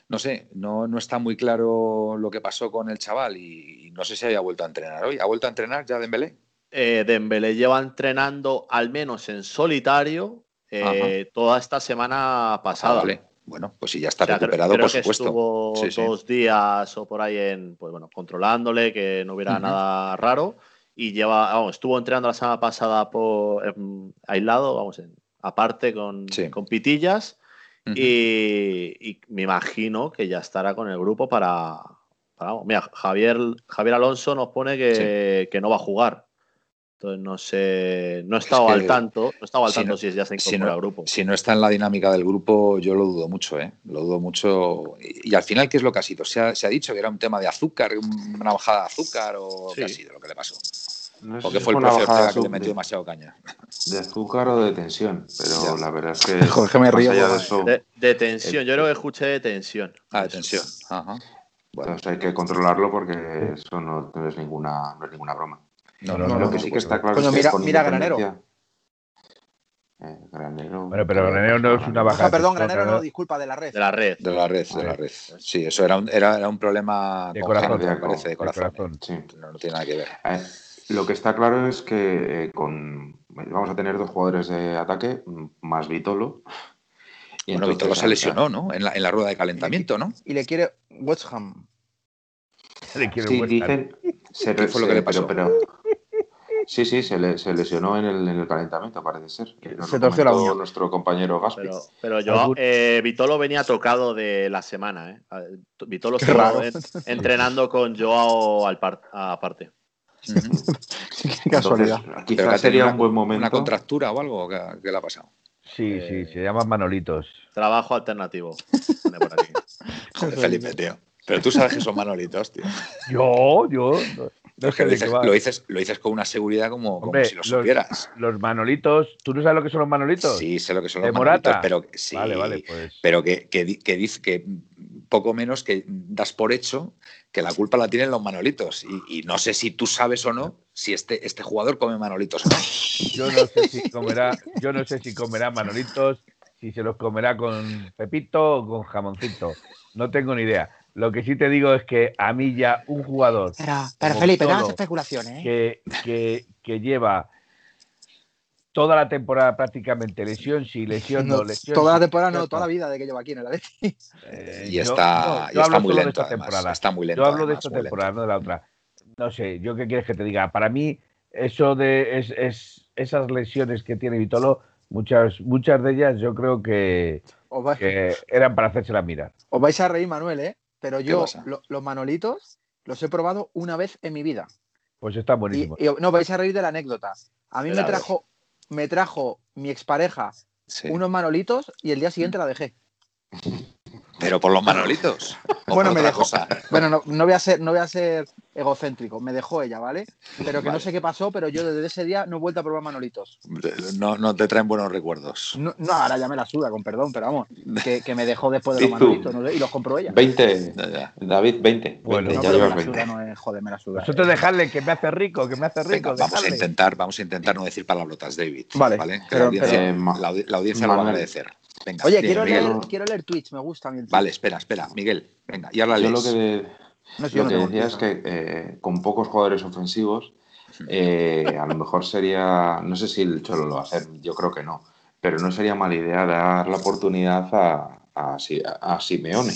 no sé, no, no está muy claro lo que pasó con el chaval y, no sé si había vuelto a entrenar hoy. ¿Ha vuelto a entrenar ya Dembélé? Eh, Dembélé lleva entrenando al menos en solitario eh, toda esta semana pasada. Ah, vale. Bueno, pues si ya está recuperado, por supuesto. Estuvo dos días o por ahí en, pues bueno, controlándole, que no hubiera nada raro. Y lleva, vamos, estuvo entrenando la semana pasada por, em, aislado, vamos, en, aparte con, con pitillas. y, me imagino que ya estará con el grupo para. mira, Javier, Javier Alonso nos pone que, que no va a jugar. Entonces no sé, no he estado al tanto, no estaba al tanto si ya se incorpora si al grupo. Si no está en la dinámica del grupo, yo lo dudo mucho, ¿eh? Lo dudo mucho. Y, al final, ¿qué es lo que ha sido? Se ha, dicho que era un tema de azúcar, una bajada de azúcar o qué ha sido lo que le pasó. No sé fue el profe Ortega que le metió demasiado caña. De azúcar o de tensión, pero la verdad es que. Jorge me río. De, tensión, yo creo que escuché de tensión. Ah, de tensión. Ajá. Bueno. Entonces hay que controlarlo porque eso no, es, ninguna, no es ninguna broma. No, no, no, lo que sí que está claro es que mira, mira Granero. Eh, granero. Bueno, pero Granero no es una baja. Ah, perdón, Granero no, disculpa, de la red. De la red. De la red, de la red. Sí, eso era un, era, era un problema de corazón, me parece, de corazón. Sí. No, tiene nada que ver. Eh, lo que está claro es que eh, con vamos a tener dos jugadores de ataque, más Vitolo. Y bueno, Vitolo se lesionó, ¿no? En la, en la rueda de calentamiento, ¿no? Y le quiere West Ham. Le quiere sí, dicen. Se, ¿Qué fue lo que le pasó? pero Sí, sí, se, le, se lesionó en el, en el, calentamiento, parece ser. se torció la uña. Nuestro compañero Gaspi. Pero, pero yo, eh, Vitolo venía tocado de la semana. ¿eh? Vitolo estaba entrenando con Joao al aparte. Qué casualidad. quizás sería un buen momento. ¿Una contractura o algo que, le ha pasado? Sí, sí, se llaman Manolitos. Trabajo alternativo. Pone por aquí. Joder, Felipe, tío. Pero tú sabes que son Manolitos, tío. Yo, yo. No, no Es sé que lo dices, lo, dices, lo dices con una seguridad como, si lo supieras. Los Manolitos, ¿tú no sabes lo que son los Manolitos? Sí, sé lo que son ¿De los Manolitos, Morata? pero sí, Vale, vale, pues. pero que, que, di- que dice que poco menos que das por hecho que la culpa la tienen los Manolitos. Y, y no sé si tú sabes o no si este, este jugador come Manolitos no. Yo no sé si comerá, yo no sé si comerá Manolitos, si se los comerá con Pepito o con jamoncito. No tengo ni idea. Lo que sí te digo es que a mí ya un jugador Pero, Felipe, no especulaciones, ¿eh? que, que, que lleva toda la temporada prácticamente lesión, sí, lesión, no, No, lesión. toda la temporada, no, toda la vida de que llevo aquí en el Atleti. Eh, Y yo- está, no, y yo está hablo muy solo de lento, esta además. temporada. Está muy lento. Yo hablo de esta lento. temporada, no de la otra. No sé, ¿yo qué quieres que te diga? Para mí, eso de es, es- esas lesiones que tiene Vitolo, muchas, muchas de ellas yo creo que, vais, que eran para hacérselas mirar. os vais a reír, Manuel, ¿eh? Pero yo, lo- los manolitos, los he probado una vez en mi vida. Pues está Y, buenísimo. y- no, vais a reír de la anécdota. A mí me trajo, me trajo mi expareja Sí. unos manolitos y el día siguiente la dejé. Pero por los Manolitos. Bueno, me dejó. cosa. Bueno, no, no voy a ser, no voy a ser egocéntrico, me dejó ella, ¿vale? Pero que no Vale. sé qué pasó, pero yo desde ese día no he vuelto a probar manolitos. No, no te traen buenos recuerdos. No, no, ahora ya me la suda, con perdón, pero vamos, que, que me dejó después de los manolitos no y los compró ella. 20, Ya, ya. David, 20. Bueno, 20, No, ya llevas la 20. suda, no es, joder, me la suda. Vosotros dejadle que me hace rico, que me hace rico. Venga, vamos a intentar, vamos a intentar no decir palabrotas, David. Vale, Que pero- la audiencia, pero- Eh, la la audiencia lo va a agradecer. Venga, Oye, quiero Miguel. leer, quiero leer tweets, me gusta a mí el tweet. Vale, espera, espera, Miguel. Venga, y ahora Yo lees. lo que, No lo no que decía es que eh, con pocos jugadores ofensivos, eh, a lo mejor sería, no sé si el Cholo lo va a hacer, yo creo que no, pero no sería mala idea dar la oportunidad a, a, Si- a Simeone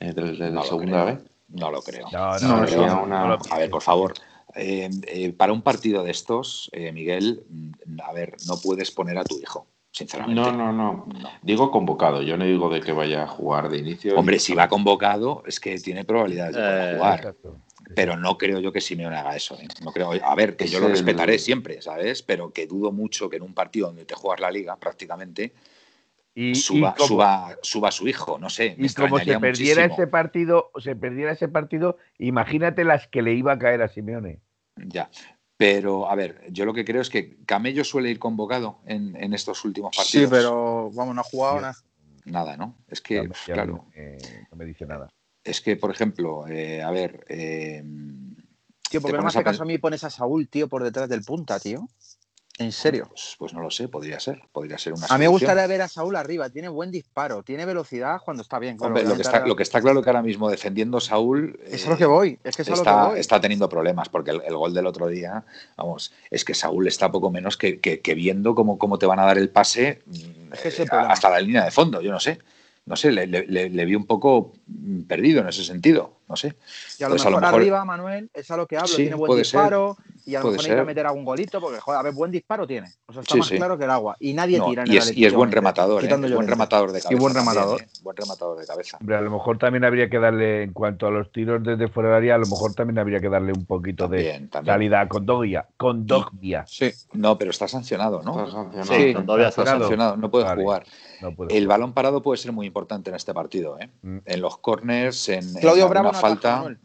eh, desde No la lo segunda creo. vez. No lo creo. No, No, no, no, sería no, una- no lo A ver, por favor. eh, eh, para un partido de estos, eh, Miguel, mm, a ver, no puedes poner a tu hijo, sinceramente. No, no, no. No. Digo convocado, yo no digo de que vaya a jugar de inicio. Hombre, si va convocado, es que tiene probabilidades de poder Eh, jugar. Exacto. Pero no creo yo que Simeone haga eso. ¿eh? No creo, a ver, que yo lo el- respetaré siempre, ¿sabes? Pero que dudo mucho que en un partido donde te juegas la liga prácticamente Y, suba, y como, suba, su hijo. No sé. me y como se perdiera muchísimo. ese partido, se perdiera ese partido, imagínate las que le iba a caer a Simeone. Ya. Pero, a ver, yo lo que creo es que Camello suele ir convocado en, en estos últimos Sí, partidos. pero vamos, no ha jugado nada. Nada, ¿no? Es que, Ya- ya claro, no, me- no me dice nada. es que, por ejemplo, eh, a ver, eh, Tío, ¿por qué no me hace caso a mí y pones a Saúl, tío, por detrás del punta, tío? En serio. pues, pues no lo sé, podría ser, podría ser una A mí me gustaría ver a Saúl arriba, tiene buen disparo, tiene velocidad cuando está bien. Hombre, lo, que está, lo que está claro que ahora mismo defendiendo Saúl. Es eh, lo que voy, es que es a lo que está, voy. está teniendo problemas porque el, el gol del otro día, vamos, es que Saúl está poco menos que, que- que viendo cómo, cómo te van a dar el pase Es eh, hasta la línea de fondo, yo no sé. No sé, le, le- le- le vi un poco perdido en ese sentido, no sé. y a lo, pues a lo mejor arriba, Manuel, es a lo que hablo, Sí, tiene buen ser, disparo y a lo mejor necesita meter algún golito porque, joder, a ver, buen disparo tiene. O sea, está Sí, más sí. claro que el agua. Y nadie No, tira en y, el es, y es buen rematador, ¿eh? es buen Llorente. rematador de cabeza. buen también, rematador. ¿eh? Buen rematador de cabeza. Hombre, a lo mejor también habría que darle, en cuanto a los tiros desde fuera del área, a lo mejor también habría que darle un poquito de También, salida con Dogbia. Con Dogbia. Sí. No, pero está sancionado, ¿no? Está sancionado. Sí, con está Sancionado. sancionado, no puede Vale. jugar. No puede El balón parado puede ser muy importante en este partido, ¿eh? Mm. En los corners, en, Claudio en Bravo alguna no falta. ataja.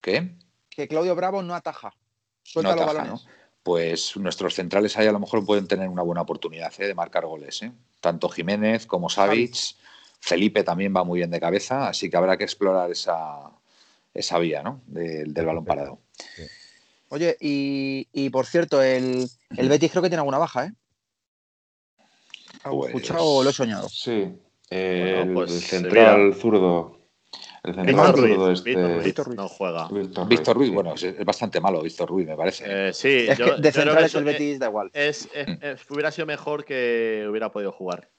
¿Qué? Que Claudio Bravo no ataja. Suelta No los balones. ¿no? Pues nuestros centrales ahí a lo mejor pueden tener una buena oportunidad ¿eh? de marcar goles. ¿eh? Tanto Jiménez como Savic. Felipe también va muy bien de cabeza, así que habrá que explorar esa, esa vía ¿no? del, del balón parado. Oye, y, y por cierto, el, el Betis creo que tiene alguna baja, ¿eh? ¿Algo Pues- escuchado o lo he soñado? Sí. Eh, Bueno, pues, el se central zurdo. El central Víctor Ruiz, este. Víctor Ruiz Víctor Ruiz. no juega. Víctor Víctor Ruiz, sí. bueno, es, bastante malo Víctor Ruiz, me parece. Eh, sí, Es yo- que yo de centrales el Betis da igual. es, es- Mm. es- hubiera sido mejor que hubiera podido jugar.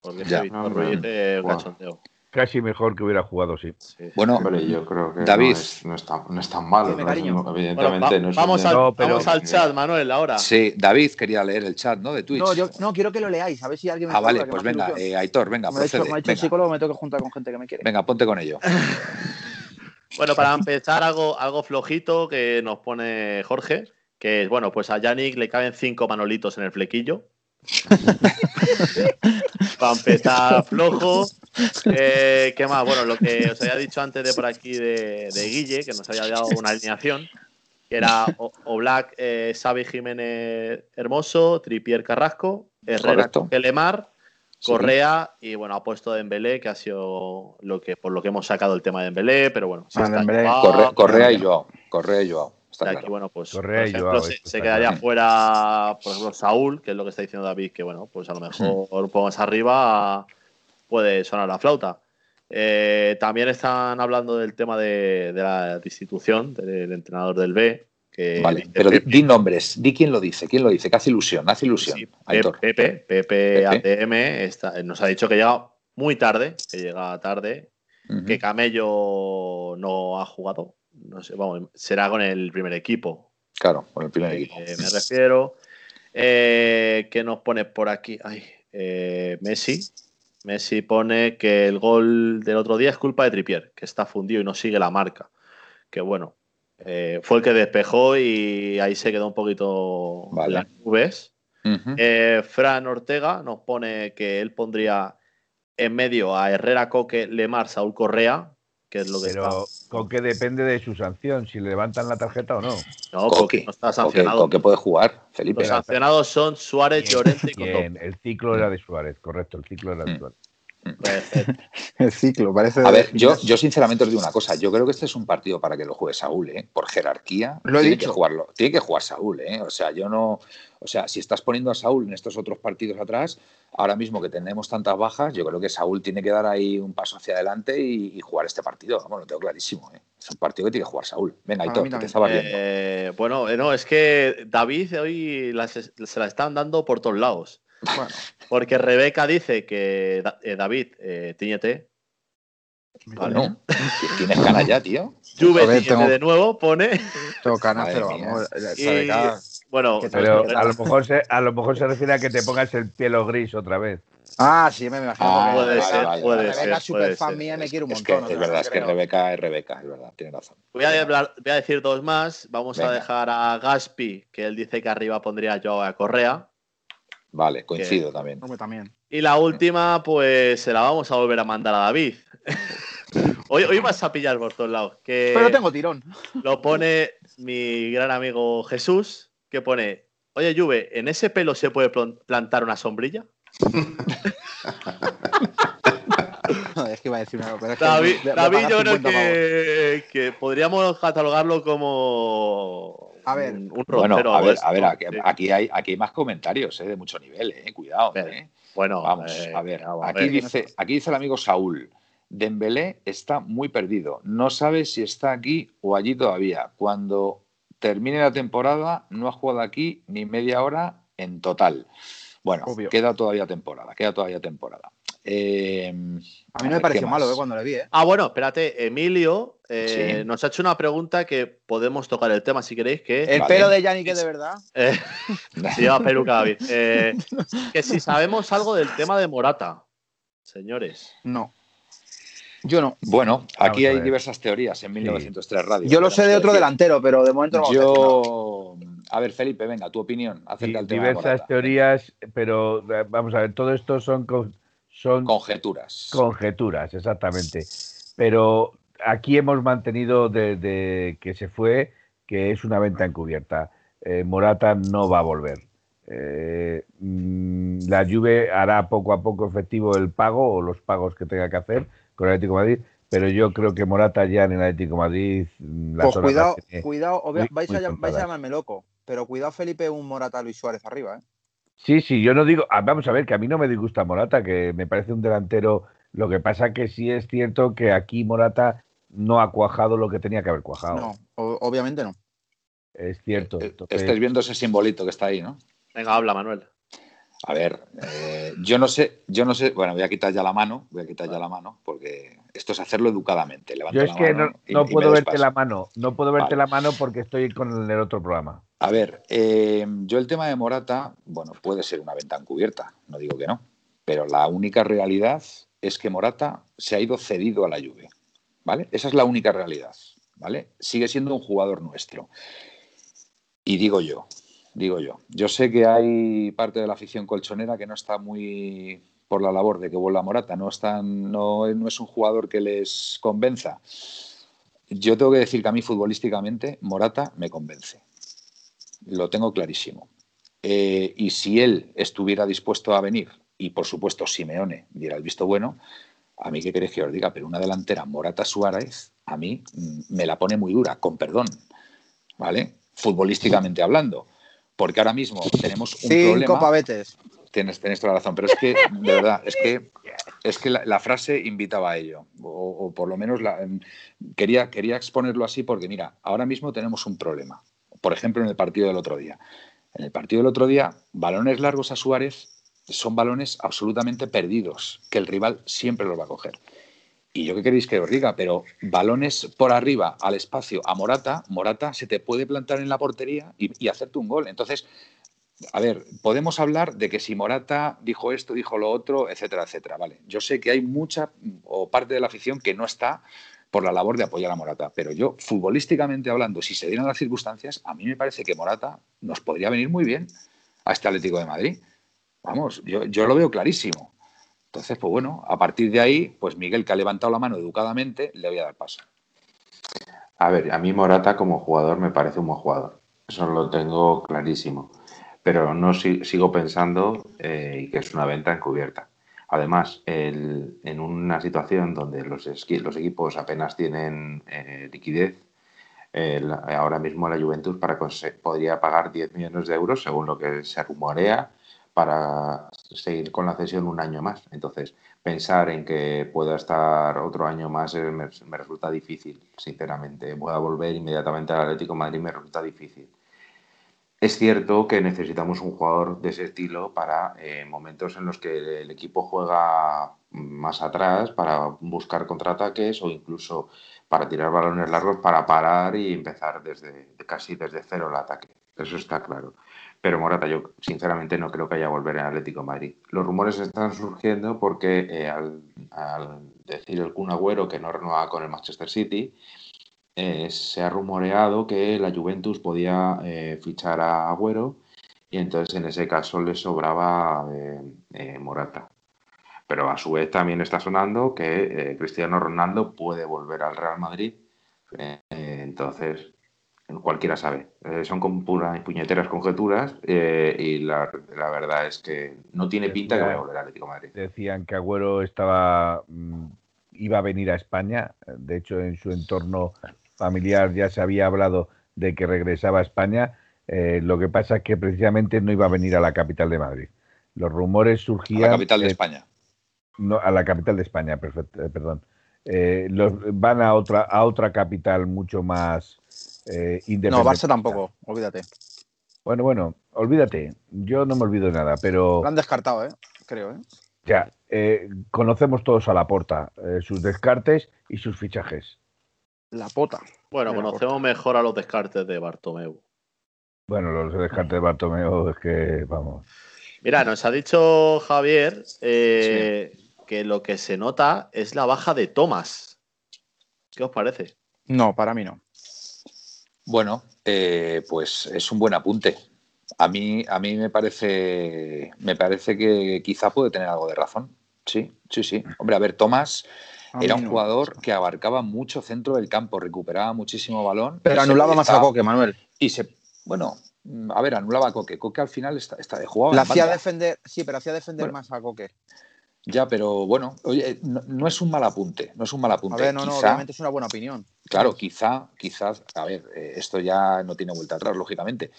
Porque Ya. Víctor Ruiz es un guau. cachondeo. Casi mejor que hubiera jugado, sí. Sí. bueno, Hombre, yo creo que David. no, es, no, es tan, no es tan malo. Dime, no es cariño. un- Bueno, evidentemente va- no es vamos, un- al, No, pero- vamos al chat, Manuel, ahora. sí, David quería leer el chat ¿no? de Twitch. No, yo no quiero que lo leáis, a ver si alguien me ah, vale, pues venga, eh, Aitor, venga, me ha dicho, procede. me ha dicho el Venga, psicólogo, me tengo que juntar con gente que me quiere. venga, ponte con ello. Bueno, para empezar, algo, algo flojito que nos pone Jorge, que es, bueno, pues a Yannick le caben cinco manolitos en el flequillo. Para empezar flojo. Eh, ¿Qué más? Bueno, lo que os había dicho antes de por aquí de, de Guille, que nos había dado una alineación, que era Oblak, eh, Xavi Jiménez Hermoso, Tripier Carrasco, Herrera Kelemar, Correa y bueno, ha puesto Dembélé, que ha sido lo que por lo que hemos sacado el tema de Dembélé, pero bueno, si ah, Correa, y Joao, Correa y Joao. Aquí, bueno, pues Correa por ejemplo, se, quedaría fuera, por ejemplo, Saúl, que es lo que está diciendo David, que bueno, pues a lo mejor un poco más arriba puede sonar la flauta. Eh, también están hablando del tema de, la destitución del entrenador del B. Que vale, pero di, nombres, di quién lo dice, quién lo dice, que hace ilusión, hace ilusión. Pepe, Pepe, ATM nos ha dicho que llega muy tarde, que llega tarde, que Camello no ha jugado, no sé, vamos, será con el primer equipo. Claro, con el primer equipo. Me refiero. Eh, ¿Qué nos pone por aquí? Ay, eh, Messi, Messi pone que el gol del otro día es culpa de Tripier, que está fundido y no sigue la marca. Que bueno, eh, fue el que despejó y ahí se quedó un poquito las nubes. Eh, Fran Ortega nos pone que él pondría en medio a Herrera Coque, Lemar, Saúl Correa, que es lo que Pero Coque depende de su sanción, si le levantan la tarjeta o no. No, Coque no está sancionado. Coque, puede jugar, Felipe. Los sancionados son Suárez, Llorente y Bien, el ciclo era de Suárez, correcto, el ciclo era de mm. Suárez. El ciclo, parece. A ver, yo, yo sinceramente os digo una cosa. Yo creo que este es un partido para que lo juegue Saúl, ¿eh? Por jerarquía. Lo he tiene dicho. Que jugarlo, tiene que jugar Saúl, ¿eh? O sea, yo no. O sea, si estás poniendo a Saúl en estos otros partidos atrás, ahora mismo que tenemos tantas bajas, yo creo que Saúl tiene que dar ahí un paso hacia adelante y, jugar este partido. Vamos, lo tengo clarísimo, ¿eh? Es un partido que tiene que jugar Saúl. Venga, Aitor, que te estaba viendo. Eh, bueno, eh, no, es que David hoy se la están dando por todos lados. Porque Rebeca dice que eh, David, eh, tíñete. Vale. Tienes ganas ya, tío. Juve de nuevo, pone. Tengo ganas, pero vamos. bueno, pero a lo, mejor se, a lo mejor se refiere a que te pongas el pelo gris otra vez. Ah, sí, me imagino. Ah, puede ser, puede Rebeca, ser. super fan mía, me quiere un montón. Es, es verdad, es que Rebeca es Rebeca, es verdad, tiene razón. Voy a, voy a decir dos más. Vamos a dejar a Gaspi, que él dice que arriba pondría yo a Correa. Vale, coincido también. también. Y la última, pues se la vamos a volver a mandar a David. hoy, hoy vas a pillar por todos lados. Que Pero tengo tirón. Lo pone mi gran amigo Jesús, que pone, oye Juve, ¿en ese pelo se puede plantar una sombrilla? es que iba a decir una pero David, David yo creo que, que podríamos catalogarlo como a ver, un, bueno, a ver, a ver aquí, hay, aquí más comentarios ¿eh? de mucho nivel, ¿eh? cuidado. ¿eh? Bueno, vamos, a ver, aquí, Dice, aquí dice el amigo Saúl, Dembélé está muy perdido, no sabe si está aquí o allí todavía. Cuando termine la temporada no ha jugado aquí ni media hora en total. Bueno, queda todavía temporada, queda todavía temporada. Eh, a mí no me pareció malo ¿eh? cuando le vi. ¿eh? Ah, bueno, espérate, Emilio eh, nos ha hecho una pregunta que podemos tocar el tema si queréis. Que, ¿El pelo de Yannick es de verdad? se lleva peluca David. que si sabemos algo del tema de Morata, señores. No. Yo no. Bueno, aquí hay diversas teorías en 1903 Radio. Yo lo sé de otro delantero, pero de momento no. Yo. A ver, Felipe, venga, tu opinión acerca del tema. Diversas teorías, pero vamos a ver, todo esto son son conjeturas. Conjeturas, exactamente. Pero aquí hemos mantenido desde que se fue que es una venta encubierta. Eh, Morata no va a volver. Eh, mm, la Juve hará poco a poco efectivo el pago o los pagos que tenga que hacer con el Atlético de Madrid, pero yo creo que Morata ya en el Atlético de Madrid. Mm, pues cuidado, cuidado, vais, a, vais, a, llamarme loco, pero cuidado Felipe un Morata Luis Suárez arriba, ¿eh? Sí, sí, yo no digo, ah, vamos a ver, que a mí no me disgusta Morata, que me parece un delantero, lo que pasa que sí es cierto que aquí Morata no ha cuajado lo que tenía que haber cuajado. No, obviamente no. Es cierto. Eh, eh, estáis viendo ese simbolito que está ahí, ¿no? Venga, habla, Manuel. A ver, eh, yo no sé, yo no sé, bueno, voy a quitar ya la mano, voy a quitar ya la mano, porque esto es hacerlo educadamente. yo es que no, puedo verte la mano, no puedo verte la mano porque estoy con el otro programa. A ver, eh, yo el tema de Morata, bueno, puede ser una venta encubierta, no digo que no, pero la única realidad es que Morata se ha ido cedido a la lluvia, ¿vale? Esa es la única realidad, ¿vale? Sigue siendo un jugador nuestro. Y digo yo, digo yo. Yo sé que hay parte de la afición colchonera que no está muy por la labor de que vuelva Morata, no, están, no, no es un jugador que les convenza. Yo tengo que decir que a mí futbolísticamente Morata me convence. Lo tengo clarísimo. Eh, y si él estuviera dispuesto a venir, y por supuesto Simeone diera el visto bueno, a mí qué queréis que os diga, pero una delantera Morata Suárez, a mí mm, me la pone muy dura, con perdón, ¿vale? Futbolísticamente hablando. Porque ahora mismo tenemos un Cinco pavetes. Tienes, tienes toda la razón, pero es que, de verdad, es que, es que la, frase invitaba a ello, o, por lo menos la, quería, quería exponerlo así porque, mira, ahora mismo tenemos un problema. Por ejemplo, en el partido del otro día. En el partido del otro día, balones largos a Suárez son balones absolutamente perdidos, que el rival siempre los va a coger. Y yo qué queréis que os diga, pero balones por arriba al espacio a Morata, Morata se te puede plantar en la portería y, hacerte un gol. Entonces, a ver, podemos hablar de que si Morata dijo esto, dijo lo otro, etcétera, etcétera. Vale, yo sé que hay mucha o parte de la afición que no está por la labor de apoyar a Morata, pero yo, futbolísticamente hablando, si se dieran las circunstancias, a mí me parece que Morata nos podría venir muy bien a este Atlético de Madrid. Vamos, yo, yo lo veo clarísimo. Entonces, pues bueno, a partir de ahí, pues Miguel, que ha levantado la mano educadamente, le voy a dar paso. A ver, a mí Morata como jugador me parece un buen jugador. Eso lo tengo clarísimo pero no sigo pensando eh, que es una venta encubierta. Además, en una situación donde los, los equipos apenas tienen eh, liquidez, ahora mismo la Juventus para podría pagar 10 millones de euros, según lo que se rumorea, para seguir con la cesión un año más. Entonces, pensar en que pueda estar otro año más eh, me, resulta difícil, sinceramente. Pueda volver inmediatamente al Atlético de Madrid me resulta difícil. Es cierto que necesitamos un jugador de ese estilo para eh, momentos en los que el equipo juega más atrás, para buscar contraataques o incluso para tirar balones largos para parar y empezar desde casi desde cero el ataque. Eso está claro. Pero Morata, yo sinceramente no creo que haya volver en Atlético Madrid. Los rumores están surgiendo porque eh, al, al, decir el Kun Agüero que no renueva con el Manchester City, eh, se ha rumoreado que la Juventus podía eh, fichar a Agüero y entonces en ese caso le sobraba Morata. Pero a su vez también está sonando que Cristiano Ronaldo puede volver al Real Madrid. entonces, cualquiera sabe. son con puras puñeteras conjeturas y la, verdad es que no tiene pinta que vaya a volver al Atlético Madrid. Decían que Agüero estaba mm, iba a venir a España. De hecho, en su entorno familiar ya se había hablado de que regresaba a España. Eh, lo que pasa es que precisamente no iba a venir a la capital de Madrid. Los rumores surgían. A la capital de España. No, a la capital de España, perfecto, eh, perdón. Eh, los, van a otra, a otra capital mucho más eh, independiente. No, Barça tampoco, olvídate. Bueno, bueno, olvídate. Yo no me olvido de nada, pero. Lo han descartado, ¿eh? Creo, ¿eh? Ya, conocemos todos a la porta, sus descartes y sus fichajes la pota. Bueno, conocemos mejor a los descartes de Bartomeu. Bueno, los descartes de Bartomeu es que, vamos. Mira, nos ha dicho Javier eh, que lo que se nota es la baja de Tomás. ¿Qué os parece? No, para mí no. Bueno, eh, pues es un buen apunte. A mí, a mí me parece, me parece que quizá puede tener algo de razón. Sí, sí, sí. Hombre, a ver, Tomás era un jugador que abarcaba mucho centro del campo, recuperaba muchísimo balón. Pero anulaba más a Coque, Manuel. Y se, bueno, a ver, anulaba a Coque. Coque al final está, está de jugador. La hacía defender, sí, pero hacía defender más a Coque. Ya, pero bueno, oye, no, es un mal apunte, no es un mal apunte. A ver, no, no, obviamente es una buena opinión. Claro, quizá, quizás, a ver, eh, esto ya no tiene vuelta atrás, lógicamente,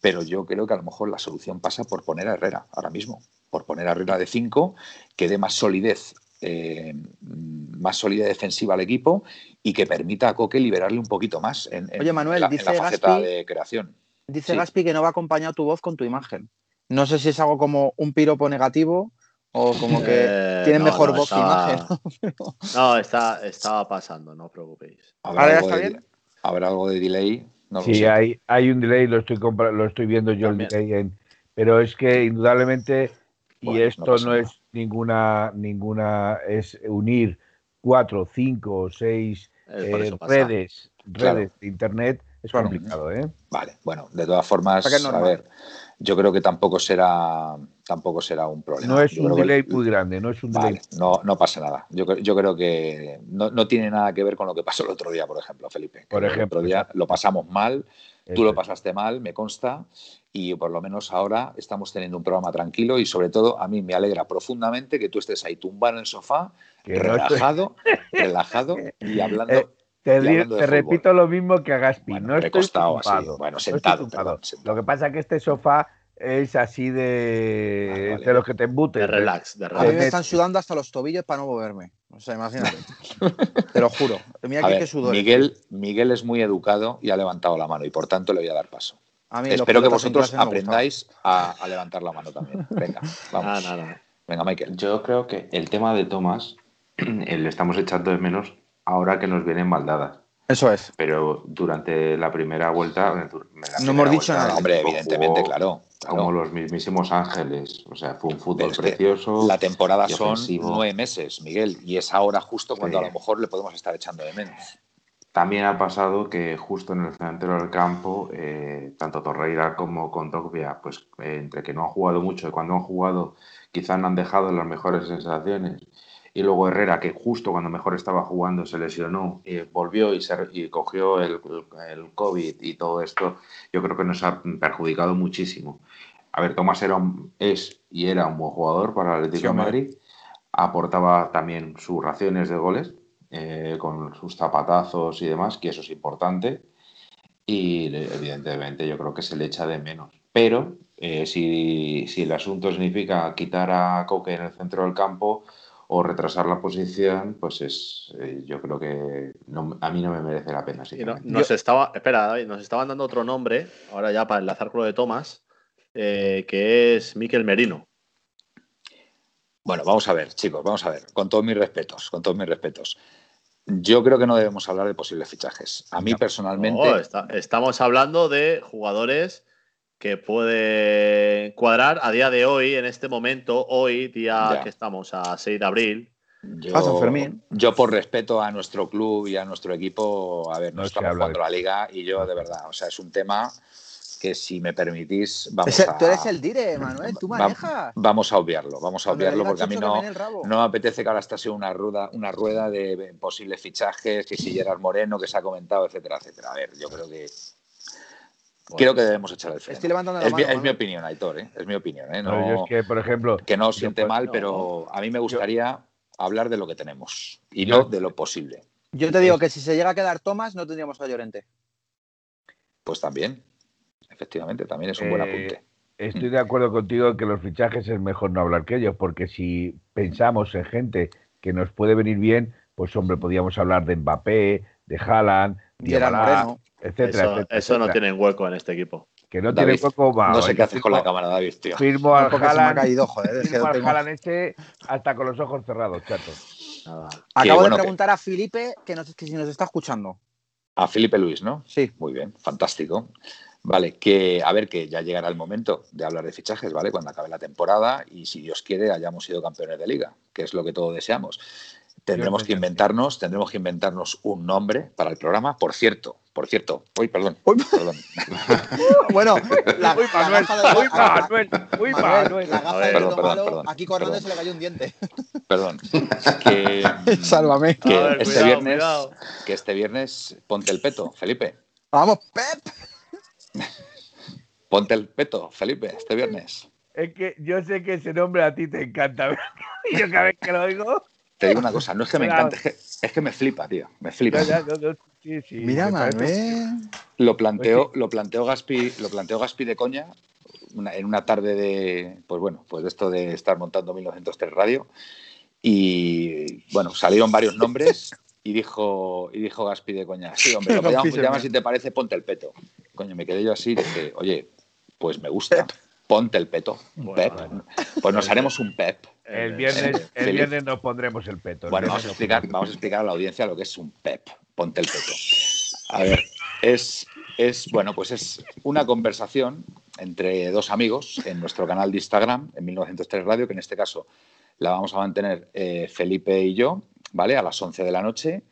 pero yo creo que a lo mejor la solución pasa por poner a Herrera ahora mismo, por poner a Herrera de 5, que dé más solidez eh, más sólida defensiva al equipo y que permita a Coque liberarle un poquito más en, Oye, Manuel, la, dice faceta de creación. Dice Gaspi que no va a acompañar tu voz con tu imagen. No sé si es algo como un piropo negativo o como que eh, tiene mejor voz que imagen. no, está, estaba pasando, no os preocupéis. ¿Habrá, algo, de, ¿habrá algo de delay? sí, hay, hay un delay, lo estoy, lo estoy viendo yo el delay, pero es que indudablemente, y esto no es ninguna, ninguna es unir cuatro, cinco o seis eh, redes, redes de internet Es complicado, ¿eh? Vale, bueno, de todas formas, a ver, yo creo que tampoco será tampoco será un problema. No es un delay muy grande, no es un delay. No, no pasa nada. Yo, yo creo que no, tiene nada que ver con lo que pasó el otro día, por ejemplo, Felipe. Por ejemplo. El otro día lo pasamos mal, tú lo pasaste mal, me consta, y por lo menos ahora estamos teniendo un programa tranquilo y sobre todo a mí me alegra profundamente que tú estés ahí tumbado en el sofá, relajado, relajado y hablando. Te, repito lo mismo que a Gaspi. no estoy costado así. Bueno, sentado, Lo que pasa es que este sofá es así de, de los que te embuten. De relax, de relax. A mí me están sudando hasta los tobillos para no moverme. O sea, imagínate. te lo juro. Mira que sudor. Miguel, Miguel es muy educado y ha levantado la mano y por tanto le voy a dar paso. Espero que vosotros aprendáis a, levantar la mano también. Venga, vamos. Venga, Michael. Yo creo que el tema de Tomás le estamos echando de menos ahora que nos vienen maldadas. Eso es. Pero durante la primera vuelta. no hemos dicho nada. Hombre, evidentemente, claro, Como los mismísimos ángeles. O sea, fue un fútbol precioso. La temporada son nueve meses, Miguel. Y es ahora justo cuando a lo mejor le podemos estar echando de menos. También ha pasado que justo en el centro del campo, eh, tanto Torreira como Condogbia, pues eh, entre que no han jugado mucho y cuando han jugado quizá no han dejado las mejores sensaciones. Y luego Herrera, que justo cuando mejor estaba jugando se lesionó y volvió y, se, y cogió el, el, COVID y todo esto, yo creo que nos ha perjudicado muchísimo. A ver, Tomás era es y era un buen jugador para el Atlético de Madrid. Aportaba también sus raciones de goles, eh, con sus zapatazos y demás, que eso es importante. Y evidentemente yo creo que se le echa de menos. Pero eh, si, si, el asunto significa quitar a Coque en el centro del campo o retrasar la posición, pues es eh, yo creo que a mí no me merece la pena. nos estaba, espera, nos estaban dando otro nombre, ahora ya para enlazar con lo de Tomás, que es Miquel Merino. Bueno, vamos a ver, chicos, vamos a ver, con todos mis respetos, con todos mis respetos. Yo creo que no debemos hablar de posibles fichajes. A mí personalmente. estamos hablando de jugadores que puede cuadrar a día de hoy, en este momento, hoy, día que estamos a 6 de abril. Yo, yo, por respeto a nuestro club y a nuestro equipo, a ver, no, estamos jugando la liga y yo de verdad, o sea, es un tema que si me permitís, vamos a. Tú eres el dire, Manuel, tú manejas. vamos a obviarlo, vamos a obviarlo porque a mí no, no me apetece que ahora está siendo una rueda, una rueda de posibles fichajes, que si Gerard Moreno, que se ha comentado, etcétera, etcétera. A ver, yo creo que. Creo que debemos echar el freno. Estoy levantando la es, mano, es mi opinión, Aitor, ¿eh? es mi opinión. ¿eh? No, es que, por ejemplo. Que no siente mal, pero a mí me gustaría hablar de lo que tenemos y no de lo posible. Yo te digo que si se llega a quedar Tomás, no tendríamos a Llorente. Pues también efectivamente, también es un buen eh, apunte. Estoy de acuerdo contigo en que los fichajes es mejor no hablar que ellos, porque si pensamos en gente que nos puede venir bien, pues hombre, podríamos hablar de Mbappé, de Haaland, de Moreno, etcétera. Eso, no tiene hueco en este equipo. Que no tiene hueco, va, No sé qué haces con la cámara, David, tío. Firmo al Haaland, caído, joder, firmo al Haaland este hasta con los ojos cerrados, chato. Acabo de preguntar a Felipe que, que si nos está escuchando. A Felipe Luis, ¿no? Sí. Muy bien, fantástico. Vale, que a ver, que ya llegará el momento de hablar de fichajes, ¿vale? Cuando acabe la temporada y si Dios quiere hayamos sido campeones de liga, que es lo que todos deseamos. Tendremos que inventarnos, tendremos que inventarnos un nombre para el programa. Por cierto, por cierto, uy, perdón, perdón. bueno, la, uy, Manuel, uy, Manuel, uy, Manuel. La gafa de perdón, perdón, perdón, aquí corriendo se le cayó un diente. Perdón. Que, Sálvame. Que este viernes, que este viernes ponte el peto, Felipe. Vamos, Pep. Ponte el peto, Felipe, este viernes. Es que yo sé que ese nombre a ti te encanta. y yo cada vez que lo oigo. Te digo una cosa, no es que me encante, es que, me flipa, tío. Me flipa. Mira, Manuel. Lo planteó, lo planteó Gaspi, lo planteó Gaspi de coña en una tarde de, pues bueno, pues de esto de estar montando 1903 Radio. Y bueno, salieron varios nombres y dijo, y dijo Gaspi de coña, sí, hombre, lo podíamos llamar si te parece, ponte el peto. Coño, me quedé yo así, dije, oye, pues me gusta, ponte el peto. pep. Pues nos haremos un pep. El viernes, el viernes nos pondremos el peto. Bueno, vamos a, explicar, vamos a explicar a la audiencia lo que es un pep, ponte el peto. A ver, es, es, bueno, pues es una conversación entre dos amigos en nuestro canal de Instagram, en 1903 Radio, que en este caso la vamos a mantener eh, Felipe y yo, ¿vale? A las 11 de la noche.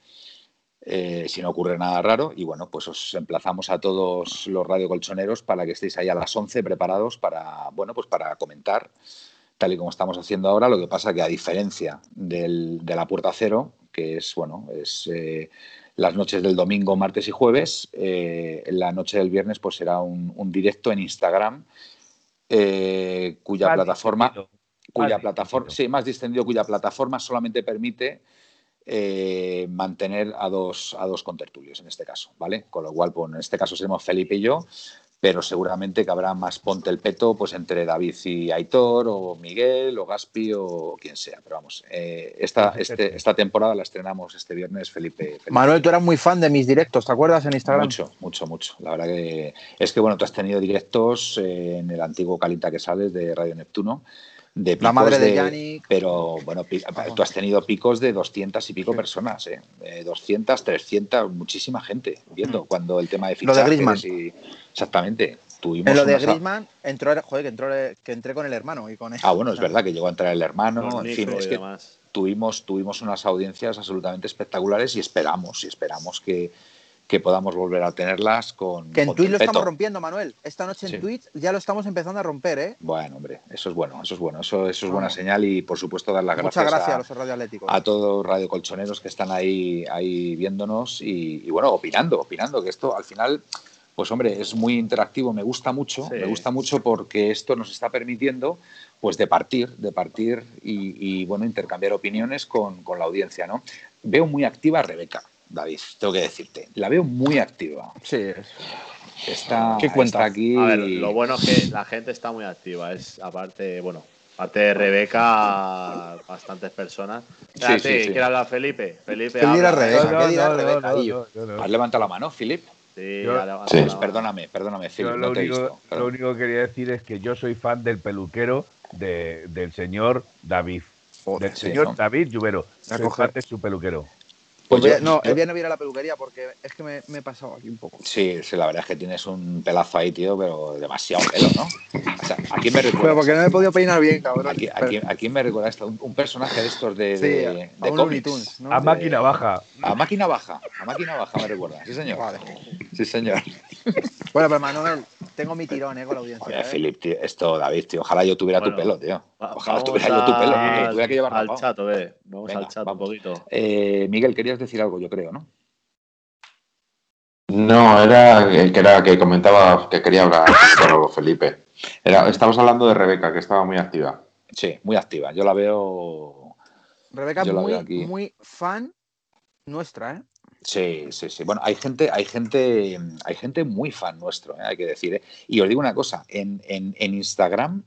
eh, si no ocurre nada raro. Y bueno, pues os emplazamos a todos los radiocolchoneros para que estéis ahí a las 11 preparados para, bueno, pues para comentar, tal y como estamos haciendo ahora. Lo que pasa que a diferencia del, de la puerta cero, que es, bueno, es eh, las noches del domingo, martes y jueves, eh, la noche del viernes pues será un, un directo en Instagram, eh, cuya plataforma... distendido. Cuya plataforma, distendido. sí, más distendido, cuya plataforma solamente permite eh, mantener a dos, a dos contertulios en este caso, ¿vale? Con lo cual, pues, en este caso seremos Felipe y yo, pero seguramente que habrá más ponte el peto pues entre David y Aitor, o Miguel, o Gaspi, o quien sea. Pero vamos, eh, esta, este- esta temporada la estrenamos este viernes, Felipe. Felipe. Manuel, tú eras muy fan de mis directos, ¿te acuerdas en Instagram? Mucho, mucho, mucho. La verdad que es que, bueno, tú has tenido directos eh, en el antiguo Calita que sales de Radio Neptuno. De La madre de Yannick. Pero, bueno, tú has tenido picos de 200 y pico personas, ¿eh? Eh, 200, 300, muchísima gente viendo cuando el tema de Mm. Lo de fichajes Griezmann. y... Exactamente. Tuvimos En lo de Griezmann, entró, joder, que, entró, que entré con el hermano y con él. Ah, bueno, es verdad que llegó a entrar el hermano. En fin, es que demás. tuvimos, tuvimos unas audiencias absolutamente espectaculares y esperamos, y esperamos que, que podamos volver a tenerlas con. Que en Twitch lo estamos rompiendo, Manuel. Esta noche en Sí. Twitch ya lo estamos empezando a romper, ¿eh? Bueno, hombre, eso es bueno, eso es bueno, eso, eso es buena Vamos. señal y por supuesto dar las Muchas gracias, gracias a, a, los radioatléticos. a todos los radiocolchoneros que están ahí, ahí viéndonos y, y, bueno, opinando, opinando, que esto al final, pues hombre, es muy interactivo, me gusta mucho, Sí. me gusta mucho porque esto nos está permitiendo pues de partir, de partir y, y, bueno, intercambiar opiniones con, con la audiencia, ¿no? Veo muy activa a Rebeca, David, tengo que decirte, la veo muy activa. Sí, Está, ¿Qué cuenta? está aquí. A ver, lo bueno es que la gente está muy activa. Es aparte, bueno, aparte de Rebeca, bastantes personas. Espérate, sí, sí. ¿quiere hablar Felipe? Felipe, ¿Qué dirá habla. Rebeca? No, ¿Qué dirá no, no, Rebeca, no, tío? no, no, no. ¿Has levantado la mano, Philip? Sí, Yo- Pues perdóname, perdóname, lo, no te he único, visto. lo Perdón. único que quería decir es que yo soy fan del peluquero de- del señor David. Joder, del sí, señor ¿no? David Lluvero. Soy coger. fan de su peluquero. Pues voy a- yo- no, yo- el viernes voy a ir a la peluquería porque es que me, me he pasado aquí un poco. Sí, sí, la verdad es que tienes un pelazo ahí, tío, pero demasiado pelo, ¿no? O sea, ¿a quién me Pero recuerda? porque no me he podido peinar bien, cabrón. ¿A quién, a quién- a quién me recuerda esto? Un, un personaje de estos de, Sí, de, a de Looney cómics. Tunes, ¿no? A máquina baja. A máquina baja, a máquina baja me recuerda. Sí, señor. Vale. Sí, señor. Bueno, pero Manuel, tengo mi tirón, ¿eh? Con la audiencia. Oye, ¿eh? Philip, tío, esto, David, tío, ojalá yo tuviera Bueno, tu pelo, tío. Ojalá vamos tuviera yo tu pelo, al- que tuviera que llevar al rapado. chat, ve. Vamos Venga, al vamos. un poquito. Eh, Miguel, querías decir algo, yo creo, ¿no? No, era que, era que comentaba que quería hablar con Felipe. Era, estamos hablando de Rebeca, que estaba muy activa. Sí, muy activa. Yo la veo. Rebeca es muy, veo aquí. muy fan nuestra, ¿eh? Sí, sí, sí. Bueno, hay gente, hay gente, hay gente muy fan nuestro, ¿eh? hay que decir. ¿eh? Y os digo una cosa, en, en- en Instagram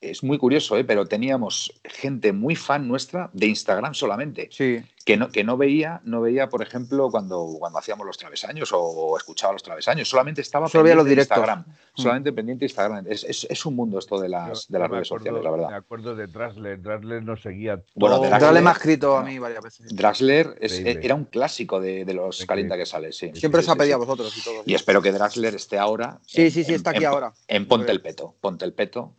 es muy curioso, ¿eh? pero teníamos gente muy fan nuestra de Instagram solamente, Sí. que no, que no veía, no veía, por ejemplo, cuando, cuando hacíamos los travesaños o escuchaba los travesaños, solamente estaba Solo veía los pendiente de directos. Instagram, solamente pendiente de Instagram. Es, es- es un mundo esto de las, Yo- de las me redes acuerdo- sociales, la Me verdad. acuerdo de Drasler. Drasler nos seguía. Bueno, todo- Draxler- Dale me ha escrito a mí varias veces. Es- Increíble. era un clásico de, de los calienta que sale, sí. Siempre os ha pedido sí. a vosotros y todo. Y espero que Draxler esté ahora. Sí, sí, sí, en- está aquí en- ahora. En Ponte el Peto. Ponte el Peto.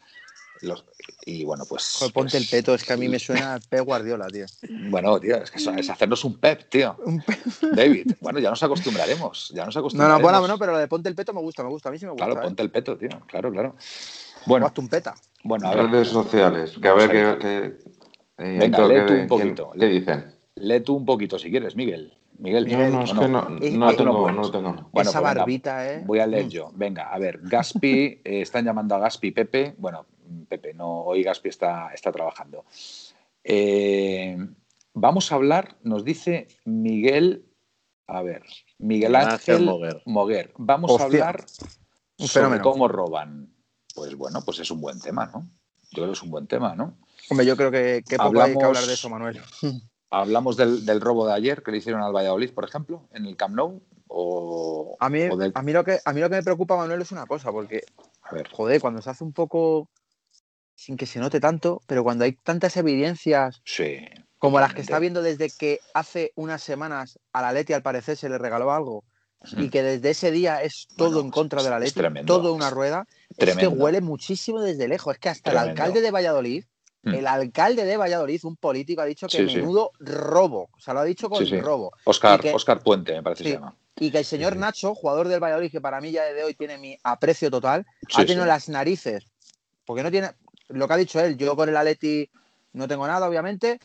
Los- y bueno, pues. Joder, ponte pues, el peto, es que a mí me suena a Pep Guardiola, tío. Bueno, tío, es que eso es hacernos un pep, tío. Un pe- David, bueno, ya nos acostumbraremos. Ya nos No, no, acostumbraremos. bueno, no, pero lo de ponte el peto me gusta, me gusta. A mí sí me gusta. Claro, ¿eh? ponte el peto, tío. Claro, claro. Bueno, hazte un peta. bueno, a ver, Redes sociales, que a ver qué, qué- eh, Venga, lee tú un poquito. ¿Qué dicen? lee tú un poquito si quieres, Miguel. Miguel, No, no, es que no, no tengo, no no tengo. Bueno, Esa pues venga, barbita, ¿eh? Voy a leer Mm. yo. Venga, a ver, Gaspi, eh, están llamando a Gaspi Pepe. Bueno, Pepe, no, hoy Gaspi está, está trabajando. Eh, vamos a hablar, nos dice Miguel, a ver, Miguel Ángel Ángel Moguer. Moguer. Vamos Hostia, a hablar sobre cómo roban. Pues bueno, pues es un buen tema, ¿no? Yo creo que es un buen tema, ¿no? Hombre, yo creo que, que poco hay que Hablamos- hablar de eso, Manuel. Hablamos del, del robo de ayer que le hicieron al Valladolid, por ejemplo, en el Camp Nou. O, A mí, o del- a, mí lo que, a mí lo que me preocupa, Manuel, es una cosa, porque, a ver, joder, cuando se hace un poco sin que se note tanto, pero cuando hay tantas evidencias sí. como las que está viendo desde que hace unas semanas a la Leti al parecer se le regaló algo y que desde ese día es todo Bueno, en contra de la Leti, tremendo. todo una rueda, es que huele muchísimo desde lejos. Es que hasta el alcalde de Valladolid Hmm. El alcalde de Valladolid, un político, ha dicho que Sí, sí. menudo robo. O sea, lo ha dicho con robo. Oscar, que- Oscar Puente, me parece que se llama. Y que el señor. Nacho, jugador del Valladolid, que para mí ya de hoy tiene mi aprecio total, ha tenido las narices. Porque no tiene. Lo que ha dicho él, yo con el Atleti no tengo nada, obviamente.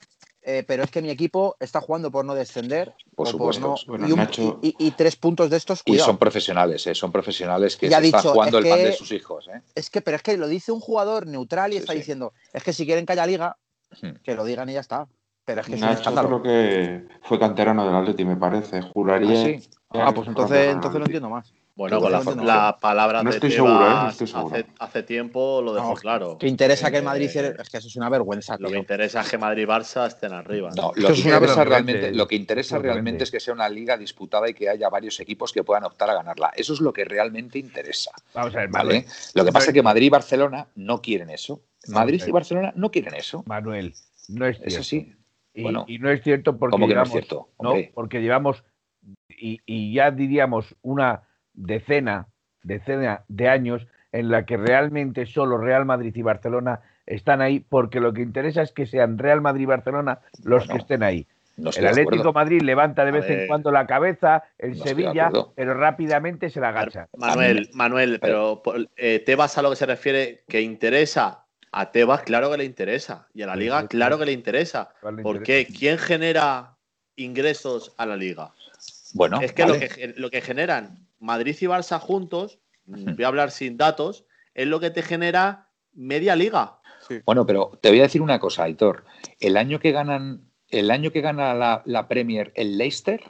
eh, pero es que mi equipo está jugando por no descender. Por supuesto. no- Bueno, y, un- Nacho- y- y- y tres puntos de estos, Y son profesionales, ¿eh? son profesionales que se están jugando es el pan de sus hijos. ¿eh? Es que, pero es que lo dice un jugador neutral y Sí, está sí. diciendo, es que si quieren que haya liga, Hmm. que lo digan y ya está. Pero es que Nacho creo que fue canterano del Atleti, me parece. Juraría. ¿Ah, sí? Ah, pues entonces, entonces lo entiendo más. Bueno, con las la palabras No de estoy seguro, ¿eh? No Tebas estoy seguro. hace, hace tiempo lo dejó No, claro. Que interesa que el Eh, Madrid cierre- Es que eso es una vergüenza, Lo que interesa es que Madrid y Barça estén arriba. No, Eso lo que es una interesa vergüenza. realmente, lo que interesa realmente es que sea una liga disputada y que haya varios equipos que puedan optar a ganarla. Eso es lo que realmente interesa. Vamos a ver, ¿vale? Manuel. Lo que pasa es que Madrid y Barcelona no quieren eso. Madrid y Barcelona no quieren eso. Manuel, no es Es cierto. así. Y, Bueno. y no es cierto porque ¿Cómo que no es llevamos, cierto? porque llevamos y, y ya diríamos una decena, decena de años en la que realmente solo Real Madrid y Barcelona están ahí, porque lo que interesa es que sean Real Madrid y Barcelona los Bueno, que estén ahí. No El de Atlético. Madrid levanta de vez en cuando la cabeza, el No Sevilla, pero rápidamente se la agacha. Manuel, Manuel, pero eh, Tebas a lo que se refiere, que interesa a Tebas, claro que le interesa. Y a la liga, claro que le interesa. ¿Cuál le ¿Por interesa? qué? ¿Quién genera ingresos a la liga? Bueno, es que, vale. lo que ge- lo que generan Madrid y Barça juntos, mm, voy a hablar sin datos, es lo que te genera media liga. Bueno, pero te voy a decir una cosa, Aitor. El año que ganan, el año que gana la, la Premier el Leicester,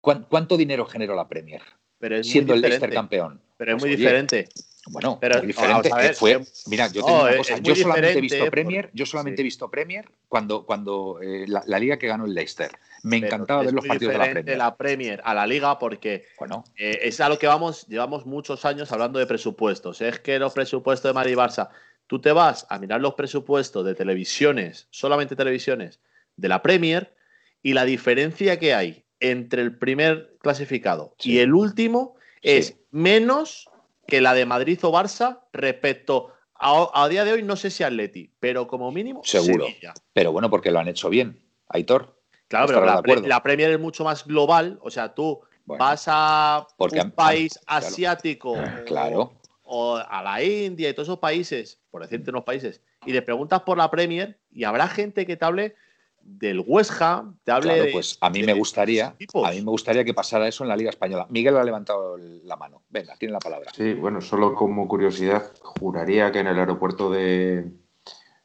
¿cuán- ¿cuánto dinero generó la Premier? Pero es Siendo muy el Leicester diferente. campeón. Pero es Pues, muy oye, diferente. Bueno, Pero, muy diferente. vamos a ver, que fue, mira, yo no, te digo una cosa. Yo solamente he diferente visto por- Premier, yo solamente sí. he visto Premier cuando, cuando eh, la, la liga que ganó el Leicester. Me encantaba ver los partidos de la Premier. la Premier a la liga porque Bueno, Eh, es a lo que vamos, llevamos muchos años hablando de presupuestos. Es que los presupuestos de Madrid y Barça, tú te vas a mirar los presupuestos de televisiones, solamente televisiones, de la Premier, y la diferencia que hay entre el primer clasificado Sí. y el último es Sí. menos que la de Madrid o Barça respecto a, a día de hoy, no sé si Atleti, pero como mínimo Seguro. Sevilla. pero bueno, porque lo han hecho bien. Aitor. Claro, pero la, la Premier es mucho más global, o sea, tú Bueno, vas a porque un país claro. asiático o- Claro. o a la India y todos esos países, por decirte unos países, y le preguntas por la Premier y habrá gente que te hable del West Ham, te hable Claro, pues a mí de me gustaría, a mí me gustaría que pasara eso en la Liga Española. Miguel ha levantado la mano. Venga, tiene la palabra. Sí, bueno, solo como curiosidad, juraría que en el aeropuerto de,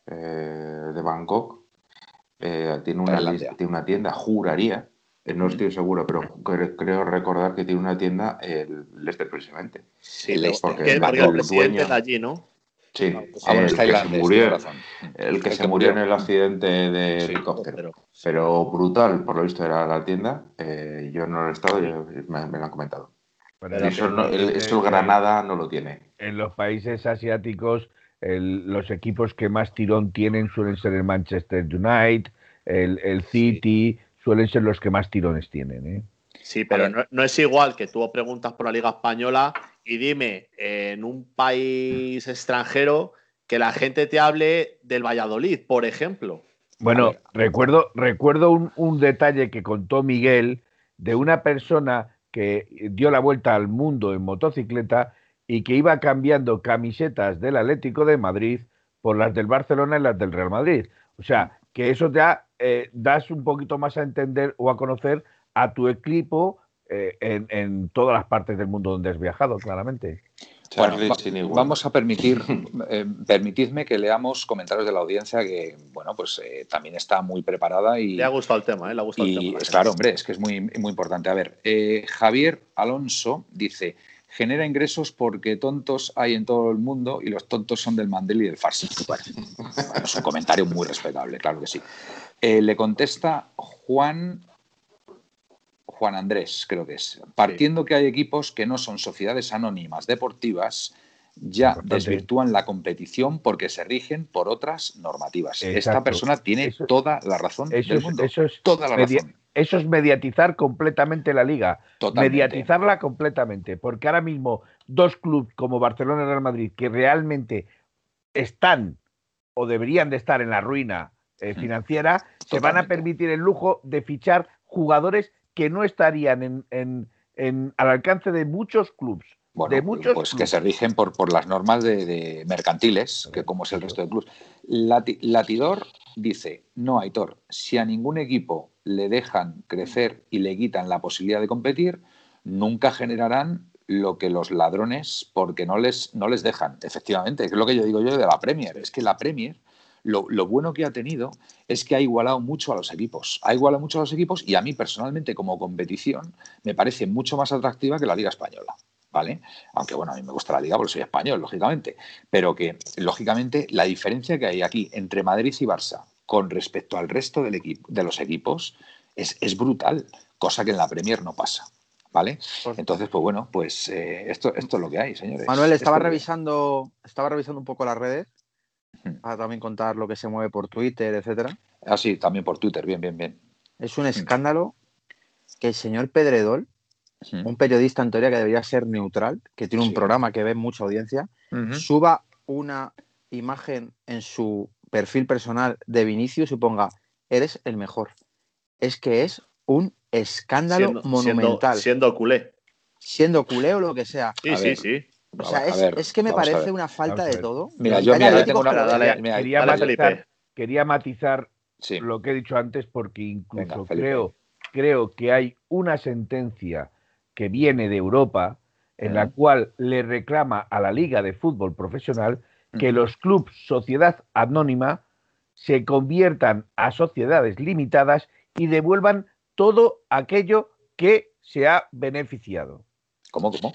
eh, de Bangkok eh, tiene, una, tiene una tienda, juraría, eh, no estoy seguro, pero cre- creo recordar que tiene una tienda el Leicester precisamente. Sí, el pero Leicester, porque, el porque el dueño- presidente de allí, ¿no? Sí, Ah, pues Ah, bueno, el que se murió, el que El se que murió en el accidente de Sí, helicóptero. Pero, Pero brutal, por lo visto era la tienda. eh, yo no he estado, yo- me, me lo han comentado. Bueno, eso, no- el, eso el Granada no lo tiene. en los países asiáticos el- los equipos que más tirón tienen suelen ser el Manchester United, el, el City, suelen ser los que más tirones tienen. ¿eh? Sí, pero no, no es igual que tú preguntas por la Liga Española y dime en un país extranjero que la gente te hable del Valladolid, por ejemplo. Bueno, recuerdo, recuerdo un, un detalle que contó Miguel de una persona que dio la vuelta al mundo en motocicleta y que iba cambiando camisetas del Atlético de Madrid por las del Barcelona y las del Real Madrid. O sea, que eso ya eh, das un poquito más a entender o a conocer a tu equipo eh, en, en todas las partes del mundo donde has viajado, claramente. Bueno, va- vamos a permitir, eh, permitidme que leamos comentarios de la audiencia que, bueno, pues eh, también está muy preparada y, Le ha gustado el tema, ¿eh? Le ha gustado el tema. es claro, hombre, es que es muy, muy importante. A ver, eh, Javier Alonso dice, genera ingresos porque tontos hay en todo el mundo y los tontos son del mandel y del farsi. Bueno, es un comentario muy respetable, claro que sí. Eh, le contesta Juan Juan Andrés, creo que es. Partiendo que hay equipos que no son sociedades anónimas deportivas, ya Importante. desvirtúan la competición porque se rigen por otras normativas. Esta persona tiene Eso- toda la razón Eso del es, mundo. eso es toda la razón. Eso es mediatizar completamente la liga. Totalmente. mediatizarla completamente, porque ahora mismo dos clubes como Barcelona y Real Madrid que realmente están o deberían de estar en la ruina eh, Mm. financiera, se van a permitir el lujo de fichar jugadores que no estarían en, en- en- al alcance de muchos clubes. Bueno, de muchos pues que se rigen por, por las normas de, de mercantiles, que como es el resto de clubes. Lati- Latidor dice, no, Aitor, si a ningún equipo le dejan crecer y le quitan la posibilidad de competir, nunca generarán lo que los ladrones, porque no les, no les dejan. Efectivamente, es lo que yo digo yo de la Premier. Es que la Premier, lo, lo bueno que ha tenido es que ha igualado mucho a los equipos. Ha igualado mucho a los equipos y a mí personalmente como competición me parece mucho más atractiva que la Liga Española. ¿Vale? Aunque bueno, a mí me gusta la liga porque soy español, lógicamente. Pero que, lógicamente, la diferencia que hay aquí entre Madrid y Barça con respecto al resto del equipo, de los equipos es, es brutal, cosa que en la Premier no pasa. ¿Vale? Pues- Entonces, pues bueno, pues eh, esto, esto es lo que hay, señores. Manuel, estaba revisando, estaba revisando un poco las redes para también contar lo que se mueve por Twitter, etcétera. Ah, sí, también por Twitter, bien, bien, bien. Es un escándalo que el señor Pedredol, Un periodista en teoría que debería ser neutral, que tiene un Sí. programa que ve mucha audiencia, suba una imagen en su perfil personal de Vinicius y ponga, eres el mejor. Es que es un escándalo Siendo, monumental. siendo, siendo culé. Siendo culé o lo que sea. Sí, A sí, ver. sí. O sea, es, a ver, es que me parece ver. una falta de todo. Mira, yo, mira, tengo una. que- Dale, mira, quería, dale, matizar, Felipe. quería matizar Sí. lo que he dicho antes porque incluso Venga, creo, creo que hay una sentencia que viene de Europa en la cual le reclama a la Liga de Fútbol Profesional que los clubes sociedad anónima se conviertan a sociedades limitadas y devuelvan todo aquello que se ha beneficiado. ¿Cómo, cómo?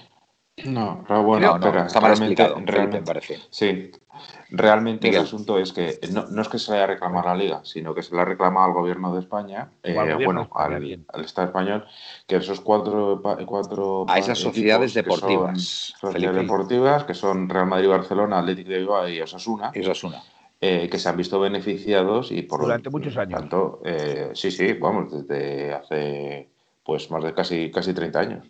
No, pero bueno, no, no, espera, está mal realmente- explicado, realmente- me parece. Sí, realmente Miguel. el asunto es que no, no es que se le haya reclamado a la Liga, sino que se le ha reclamado al gobierno de España, eh, gobierno bueno, al, Estado español, que esos cuatro, cuatro A esas sociedades son deportivas, sociedades deportivas, que son Real Madrid, Barcelona, Atlético de Bilbao y Osasuna, Eso es una. eh, que se han visto beneficiados y por lo Durante muchos años. tanto, eh, sí, sí, vamos, desde hace pues más de casi, casi 30 años.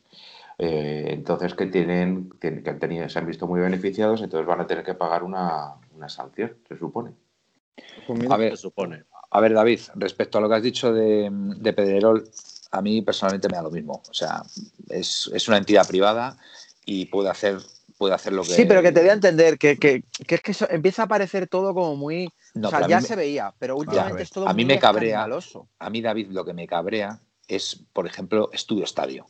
Eh, entonces que tienen, que, han tenido, se han visto muy beneficiados, entonces van a tener que pagar una, una sanción, se supone. A ver, Se supone. A ver, David, respecto a lo que has dicho de, de Pedrerol, a mí personalmente me da lo mismo. O sea, es, es una entidad privada y puede hacer, puede hacer lo que. Sí, pero que te voy a entender, que, que- que es que eso- empieza a parecer todo como muy... No, o sea, ya me- se veía, pero últimamente es todo a mí muy me cabrea-. A mí, David, lo que me cabrea es, por ejemplo, Estudio Estadio,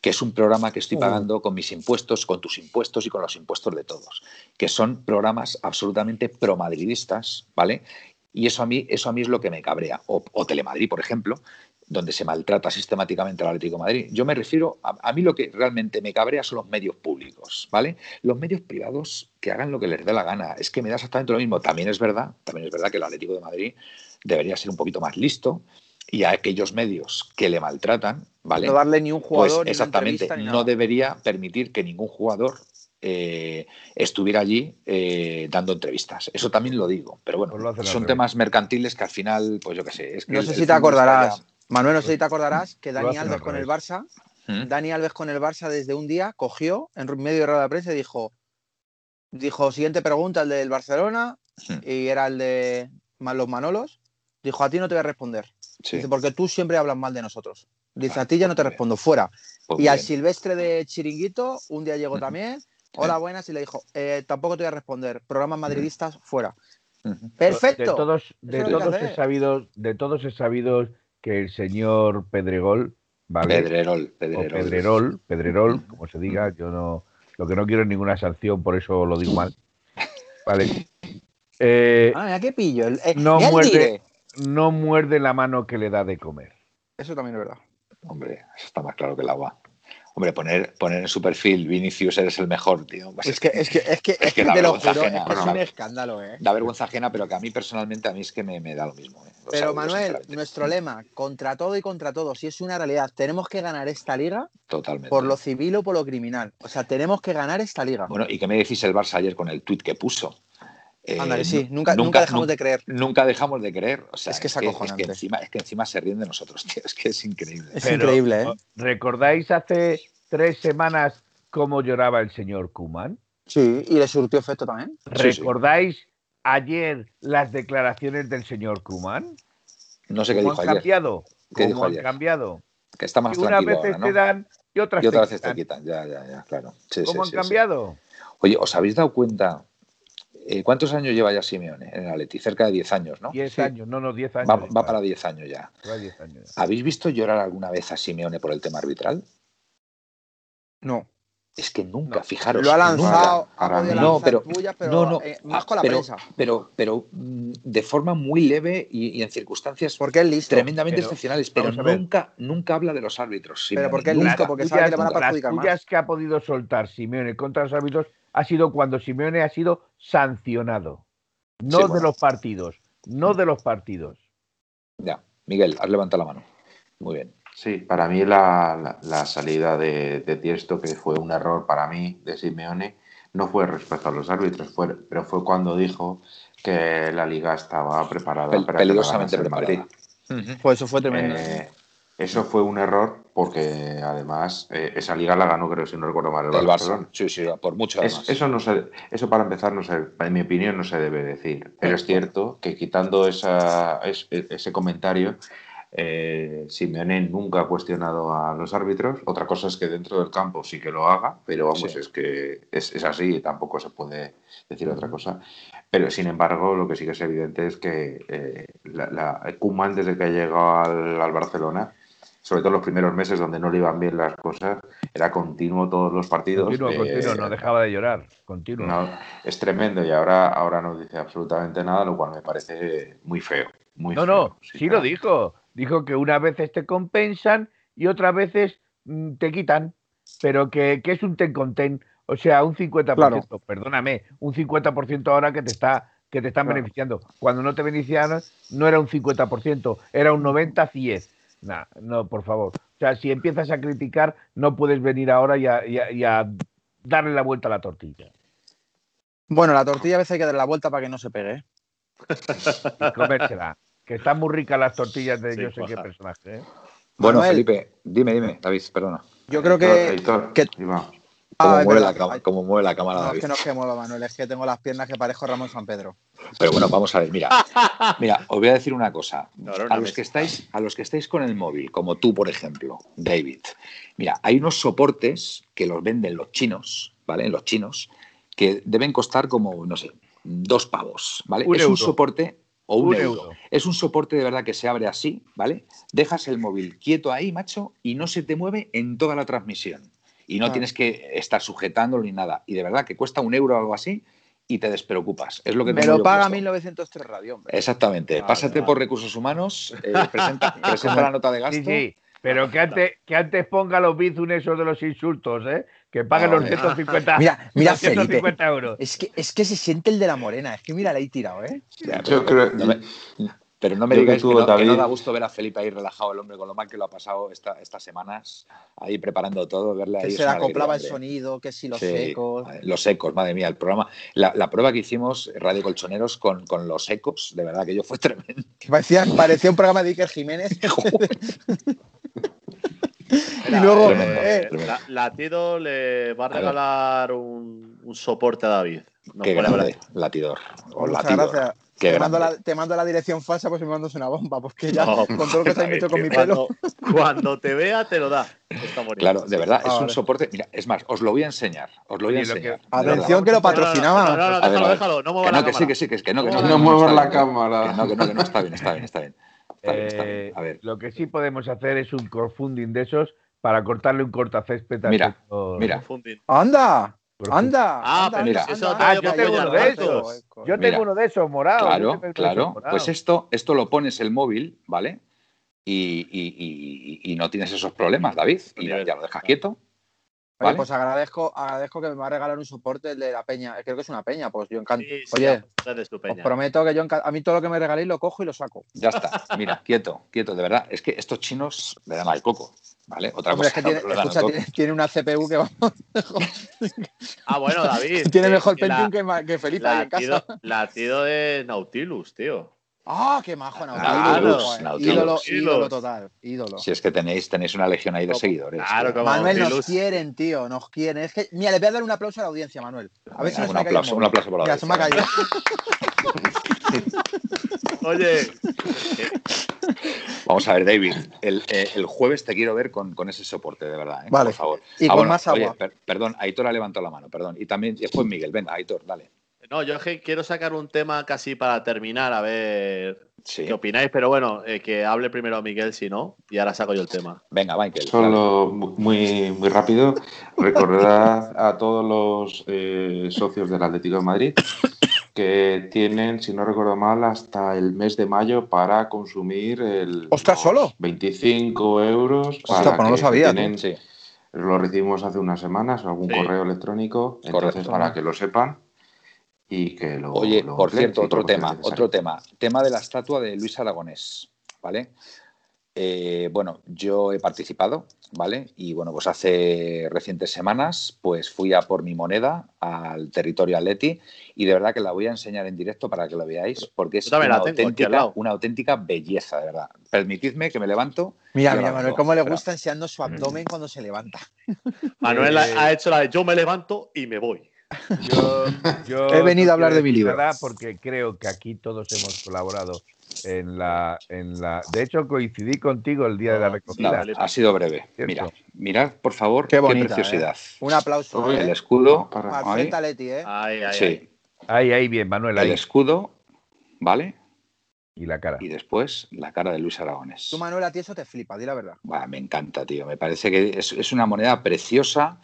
que es un programa que estoy pagando con mis impuestos, con tus impuestos y con los impuestos de todos, que son programas absolutamente promadridistas, ¿vale? Y eso a mí, eso a mí es lo que me cabrea. O, o Telemadrid, por ejemplo, donde se maltrata sistemáticamente al Atlético de Madrid. Yo me refiero, a, a mí lo que realmente me cabrea son los medios públicos, ¿vale? Los medios privados que hagan lo que les dé la gana. Es que me da exactamente lo mismo. También es verdad, también es verdad que el Atlético de Madrid debería ser un poquito más listo y a aquellos medios que le maltratan, ¿vale? No darle ni un Pues jugador, ni una exactamente, ni no nada. debería permitir que ningún jugador eh, estuviera allí eh, dando entrevistas. Eso también lo digo, pero bueno, Pues son temas mercantiles que al final, pues yo qué sé. Es que No sé el si te acordarás, ya- Manuel, no sé si te acordarás que Dani Alves al con el. Barça, ¿Mm? Dani Alves con el Barça desde un día cogió en medio de rueda de prensa y dijo, dijo, siguiente pregunta, el del Barcelona, Hmm. y era el de los Manolos, dijo, a ti no te voy a responder. Sí, Dice, porque tú siempre hablas mal de nosotros. Dice, Vale, a ti ya no te pues muy bien. respondo, fuera. pues y al. Silvestre de Chiringuito, un día llegó también, hola, buenas, y le dijo, "Eh, tampoco te voy a responder, programas madridistas, fuera. Perfecto. De todos, de todos he sabido, de todos he sabido que el señor Pedregol, ¿vale? Pedrerol, o Pedrerol. Pedrerol, Pedrerol, como se diga, yo no, lo que no quiero es ninguna sanción, por eso lo digo mal. Vale. Eh, Ah, qué pillo. el- eh, no muerde. No muerde la mano que le da de comer. Eso también es verdad. Hombre, eso está más claro que el agua. Hombre, poner, poner en su perfil Vinicius eres el mejor, tío. Pues Es que, es que, es que, es que da te lo vergüenza juro, ajena, es que es ¿no? un escándalo, ¿eh? Da vergüenza ajena, pero que a mí personalmente, a mí es que me, me da lo mismo. ¿eh? Lo Pero Manuel, nuestro lema, contra todo y contra todo, si es una realidad, tenemos que ganar esta liga Totalmente. por lo civil o por lo criminal. O sea, tenemos que ganar esta liga. Bueno, ¿y qué me decís el Barça ayer con el tuit que puso? Eh, sí, nunca, nunca dejamos de creer. Nunca dejamos de creer. O sea, Es que es es, que, encima, es que encima se ríen de nosotros, tío. Es que es increíble. Es Pero, increíble, ¿eh? ¿Recordáis hace tres semanas cómo lloraba el señor Kuman? Sí, y le surtió efecto también. Sí, sí. ¿Recordáis ayer las declaraciones del señor Kuman? No sé qué ¿Cómo dijo han ayer. cambiado? ¿Qué ¿Cómo dijo han ayer? cambiado? Que está más Y unas tranquilo veces ahora, te ¿no? dan y otras, Y otras te veces te quitan. Ya, ya, ya, claro. Sí, ¿Cómo sí, han sí, sí. cambiado? Oye, ¿os habéis dado cuenta? Eh, ¿Cuántos años lleva ya Simeone en el Atleti? Cerca de 10 años, ¿no? 10 Sí. años, no, no, 10 años. Va, va para 10 años ya. Lleva 10 años. ¿Habéis visto llorar alguna vez a Simeone por el tema arbitral? No. Es que nunca, No. fijaros. Lo ha nunca. lanzado, podido no, lanzar pero- pullas, pero no, no, eh, más con la pero, prensa. Pero, pero mm, de forma muy leve y, y en circunstancias Porque es listo. tremendamente Pero, excepcionales, pero nunca, nunca habla de los árbitros. Pero Simeone, porque es nunca. listo, porque sabe que le van a perjudicar Las más. pullas que ha podido soltar Simeone contra los árbitros ha sido cuando Simeone ha sido sancionado. No Sí, de los partidos. No de los partidos. Ya, Miguel, has levantado la mano. Muy bien. Sí, para mí la, la- la salida de, de Tiesto, que fue un error para mí de Simeone, no fue respecto a los árbitros, fue, pero fue cuando dijo que la liga estaba preparada Pel- para peligrosamente preparada. Madrid. Pues eso fue tremendo. Eh, eso fue un error porque además eh, esa liga la ganó, creo, si no recuerdo mal, el, El Barcelona. Barça. Sí, sí, por mucho Es- eso no se, eso para empezar no se, en mi opinión no se debe decir. Pero es cierto que quitando esa, es- ese comentario, eh, Simeone nunca ha cuestionado a los árbitros. Otra cosa es que dentro del campo sí que lo haga, pero vamos, Sí. es que es, es así y tampoco se puede decir otra cosa. Pero sin embargo, lo que sí que es evidente es que eh, la, la, Koeman, desde que ha llegado al, al Barcelona, sobre todo los primeros meses donde no le iban bien las cosas, era continuo todos los partidos. Continuo, eh, continuo, no dejaba de llorar. Continuo. no, es tremendo y ahora, ahora no dice absolutamente nada, lo cual me parece muy feo. Muy No, feo, no, sí lo dijo. Dijo que unas veces te compensan y otras veces mm, te quitan, pero que, que es un ten con ten, o sea, un 50%, Claro. perdóname, un 50% ahora que te está que te están Claro. beneficiando. Cuando no te beneficiaban, no era un 50%, era un 90-10. Nah, no, por favor. O sea, si empiezas a criticar, no puedes venir ahora y a, y a- y a darle la vuelta a la tortilla Bueno, la tortilla a veces hay que darle la vuelta para que no se pegue. ¿eh? y comérsela. que están muy ricas las tortillas de Sí, yo sé qué personaje. ¿eh? Bueno, Manuel. Felipe, dime, dime, David, perdona. Yo creo que- Iván. ¿Cómo, Ah, es mueve, la, cama- cómo mueve la cámara, No, es David? que no es que mueva, Manuel, es que tengo las piernas que parezco Ramón San Pedro. Pero bueno, vamos a ver, mira. Mira, os voy a decir una cosa. No, A los, que estáis, a los que estáis con el móvil, como tú, por ejemplo, David, mira, hay unos soportes que los venden los chinos, ¿vale? Los chinos, que deben costar como, no sé, dos pavos, ¿vale? Un es euro. un soporte o un, Un euro. euro. Es un soporte de verdad que se abre así, ¿vale? Dejas el móvil quieto ahí, macho, y no se te mueve en toda la transmisión. Y no Ah. tienes que estar sujetándolo ni nada. Y de verdad que cuesta un euro o algo así y te despreocupas. Es lo que Me lo yo paga puesto. 1903 Radio, hombre. Exactamente. Vale, Pásate vale. por recursos humanos, eh, presenta, presenta la nota de gasto. Sí, sí. Pero que antes, que antes ponga los bizun esos de los insultos, ¿eh? Que paguen los Vale. 150, Mira, mira, los Felipe. 150 euros. Es que, es que se siente el de la morena. Es que mira, le he tirado, ¿eh? Ya, Yo pero, creo- no me, pero no me yo que digáis que, tú, no, que no David- da gusto ver a Felipe ahí relajado, el hombre, con lo mal que lo ha pasado esta- estas semanas, ahí preparando todo, verle ahí. Que se le acoplaba el sonido, que si los Sí, ecos. madre, Los ecos, madre mía, el programa. La, la prueba que hicimos, Radio Colchoneros, con, con los ecos, de verdad que yo fue tremendo. Que parecía, parecía un programa de Iker Jiménez. y luego. Tremendo, eh, tremendo. La, Latido le va a A regalar un, un soporte a David. No Qué grande, latidor. O muchas latidor. gracias. Qué Te mando, la, te mando la dirección falsa pues me mandas una bomba, porque ya No, con todo lo que te has con mi que pelo. Cuando, cuando te vea, te lo da. Está bonito. Claro, de verdad, Ah, es un vale. soporte. Mira, es más, os lo voy a enseñar. Os lo voy a que- enseñar. Atención, que lo patrocinaba. No, no, no, déjalo, déjalo. No mueva Que la no, que sí, cámara. que sí, que, es que no, que No, no, No que muevas la cámara. Que no, que no, que no, está bien, está bien, está bien. Está bien, está bien. Eh, A ver, Lo que sí podemos hacer es un crowdfunding de esos para cortarle un cortacésped Mira, mira. ¡Anda! ¡Anda! Ah, anda, pero mira. anda, anda. Ah, yo tengo ya uno de esos. Yo Mira. tengo uno de esos morados. yo claro, claro. Pues esto, esto lo pones el móvil, ¿vale? Y, y- y- y no tienes esos problemas, David. Y ya, ya lo dejas quieto. Oye, ¿Vale? pues agradezco, agradezco que me va a regalar un soporte el de la peña. Creo que es una peña, pues yo encanto. Sí, sí, Oye, os prometo que yo a mí todo lo que me regaléis lo cojo y lo saco. Ya está. Mira, quieto, quieto. De verdad, es que estos chinos le dan al coco, ¿vale? Otra Hombre, es cosa que tiene, escucha, tiene, tiene una CPU que vamos, Ah, bueno, David. tiene eh, mejor que la- Pentium que, que Felipe ahí en Latido, casa. latido de Nautilus, tío. ¡Ah, qué majo! Claro, Nautilus. Nautilus. Ídolo, ídolo total. Ídolo. Si es que tenéis, es tenéis, una legión ahí de seguidores. Claro, tío. como Manuel, nos quieren, tío, nos quieren. Es que, mira, le voy a dar un aplauso a la audiencia, Manuel. A ver si un aplauso, un móvil. aplauso por la Mira, se me ha caído. Oye, Vamos a ver, David. El, eh, el jueves te quiero ver con, con ese soporte, de verdad. ¿eh? Vale. Por favor. Y Ah, con más oye, agua. per- perdón, Aitor ha levantado la mano, perdón. Y también y después Miguel. Venga, Aitor, dale. no, yo es que quiero sacar un tema casi para terminar, a ver Sí. qué opináis, pero bueno, eh, que hable primero Miguel si no, y ahora saco yo el tema. Venga, Michael. Solo muy, muy rápido, recordad a todos los eh, socios del Atlético de Madrid que tienen, si no recuerdo mal, hasta el mes de mayo para consumir el, ¡Ostras, solo! 25 euros. Hostia, para pues no lo sabía, tienen- Sí. Lo recibimos hace unas semanas, algún Sí. correo electrónico, entonces Correcto. para que lo sepan y que lo... Oye, lo por cierto, otro tema, otro tema. Tema de la estatua de Luis Aragonés, ¿vale? Eh, bueno, yo he participado, ¿vale? Y bueno, pues hace recientes semanas, pues fui a por mi moneda al territorio Atleti y de verdad que la voy a enseñar en directo para que lo veáis, porque es una auténtica, una auténtica belleza, de verdad. Permitidme que me levanto. Mira, mira, Manuel, cómo le gusta enseñando su abdomen cuando se levanta. Manuel Eh, ha- ha hecho la de yo me levanto y me voy. Yo, yo He venido no a hablar de mi libro. nada Porque creo que aquí todos hemos colaborado en la, en la. De hecho, coincidí contigo el día de la No, recogida. Ha sido breve. Cierto. Mira, mirad, por favor, Qué qué, bonita, preciosidad. Un aplauso. Oye, El ¿eh? escudo, ahí, Leti, ¿eh? Ay, ay, sí. Ahí, ahí, bien, Manuel, el ahí. escudo, ¿vale? Y la cara. Y después la cara de Luis Aragones. Tú, Manuel, a ti eso te flipa, di la verdad. Me encanta, tío. Me parece que es, es una moneda preciosa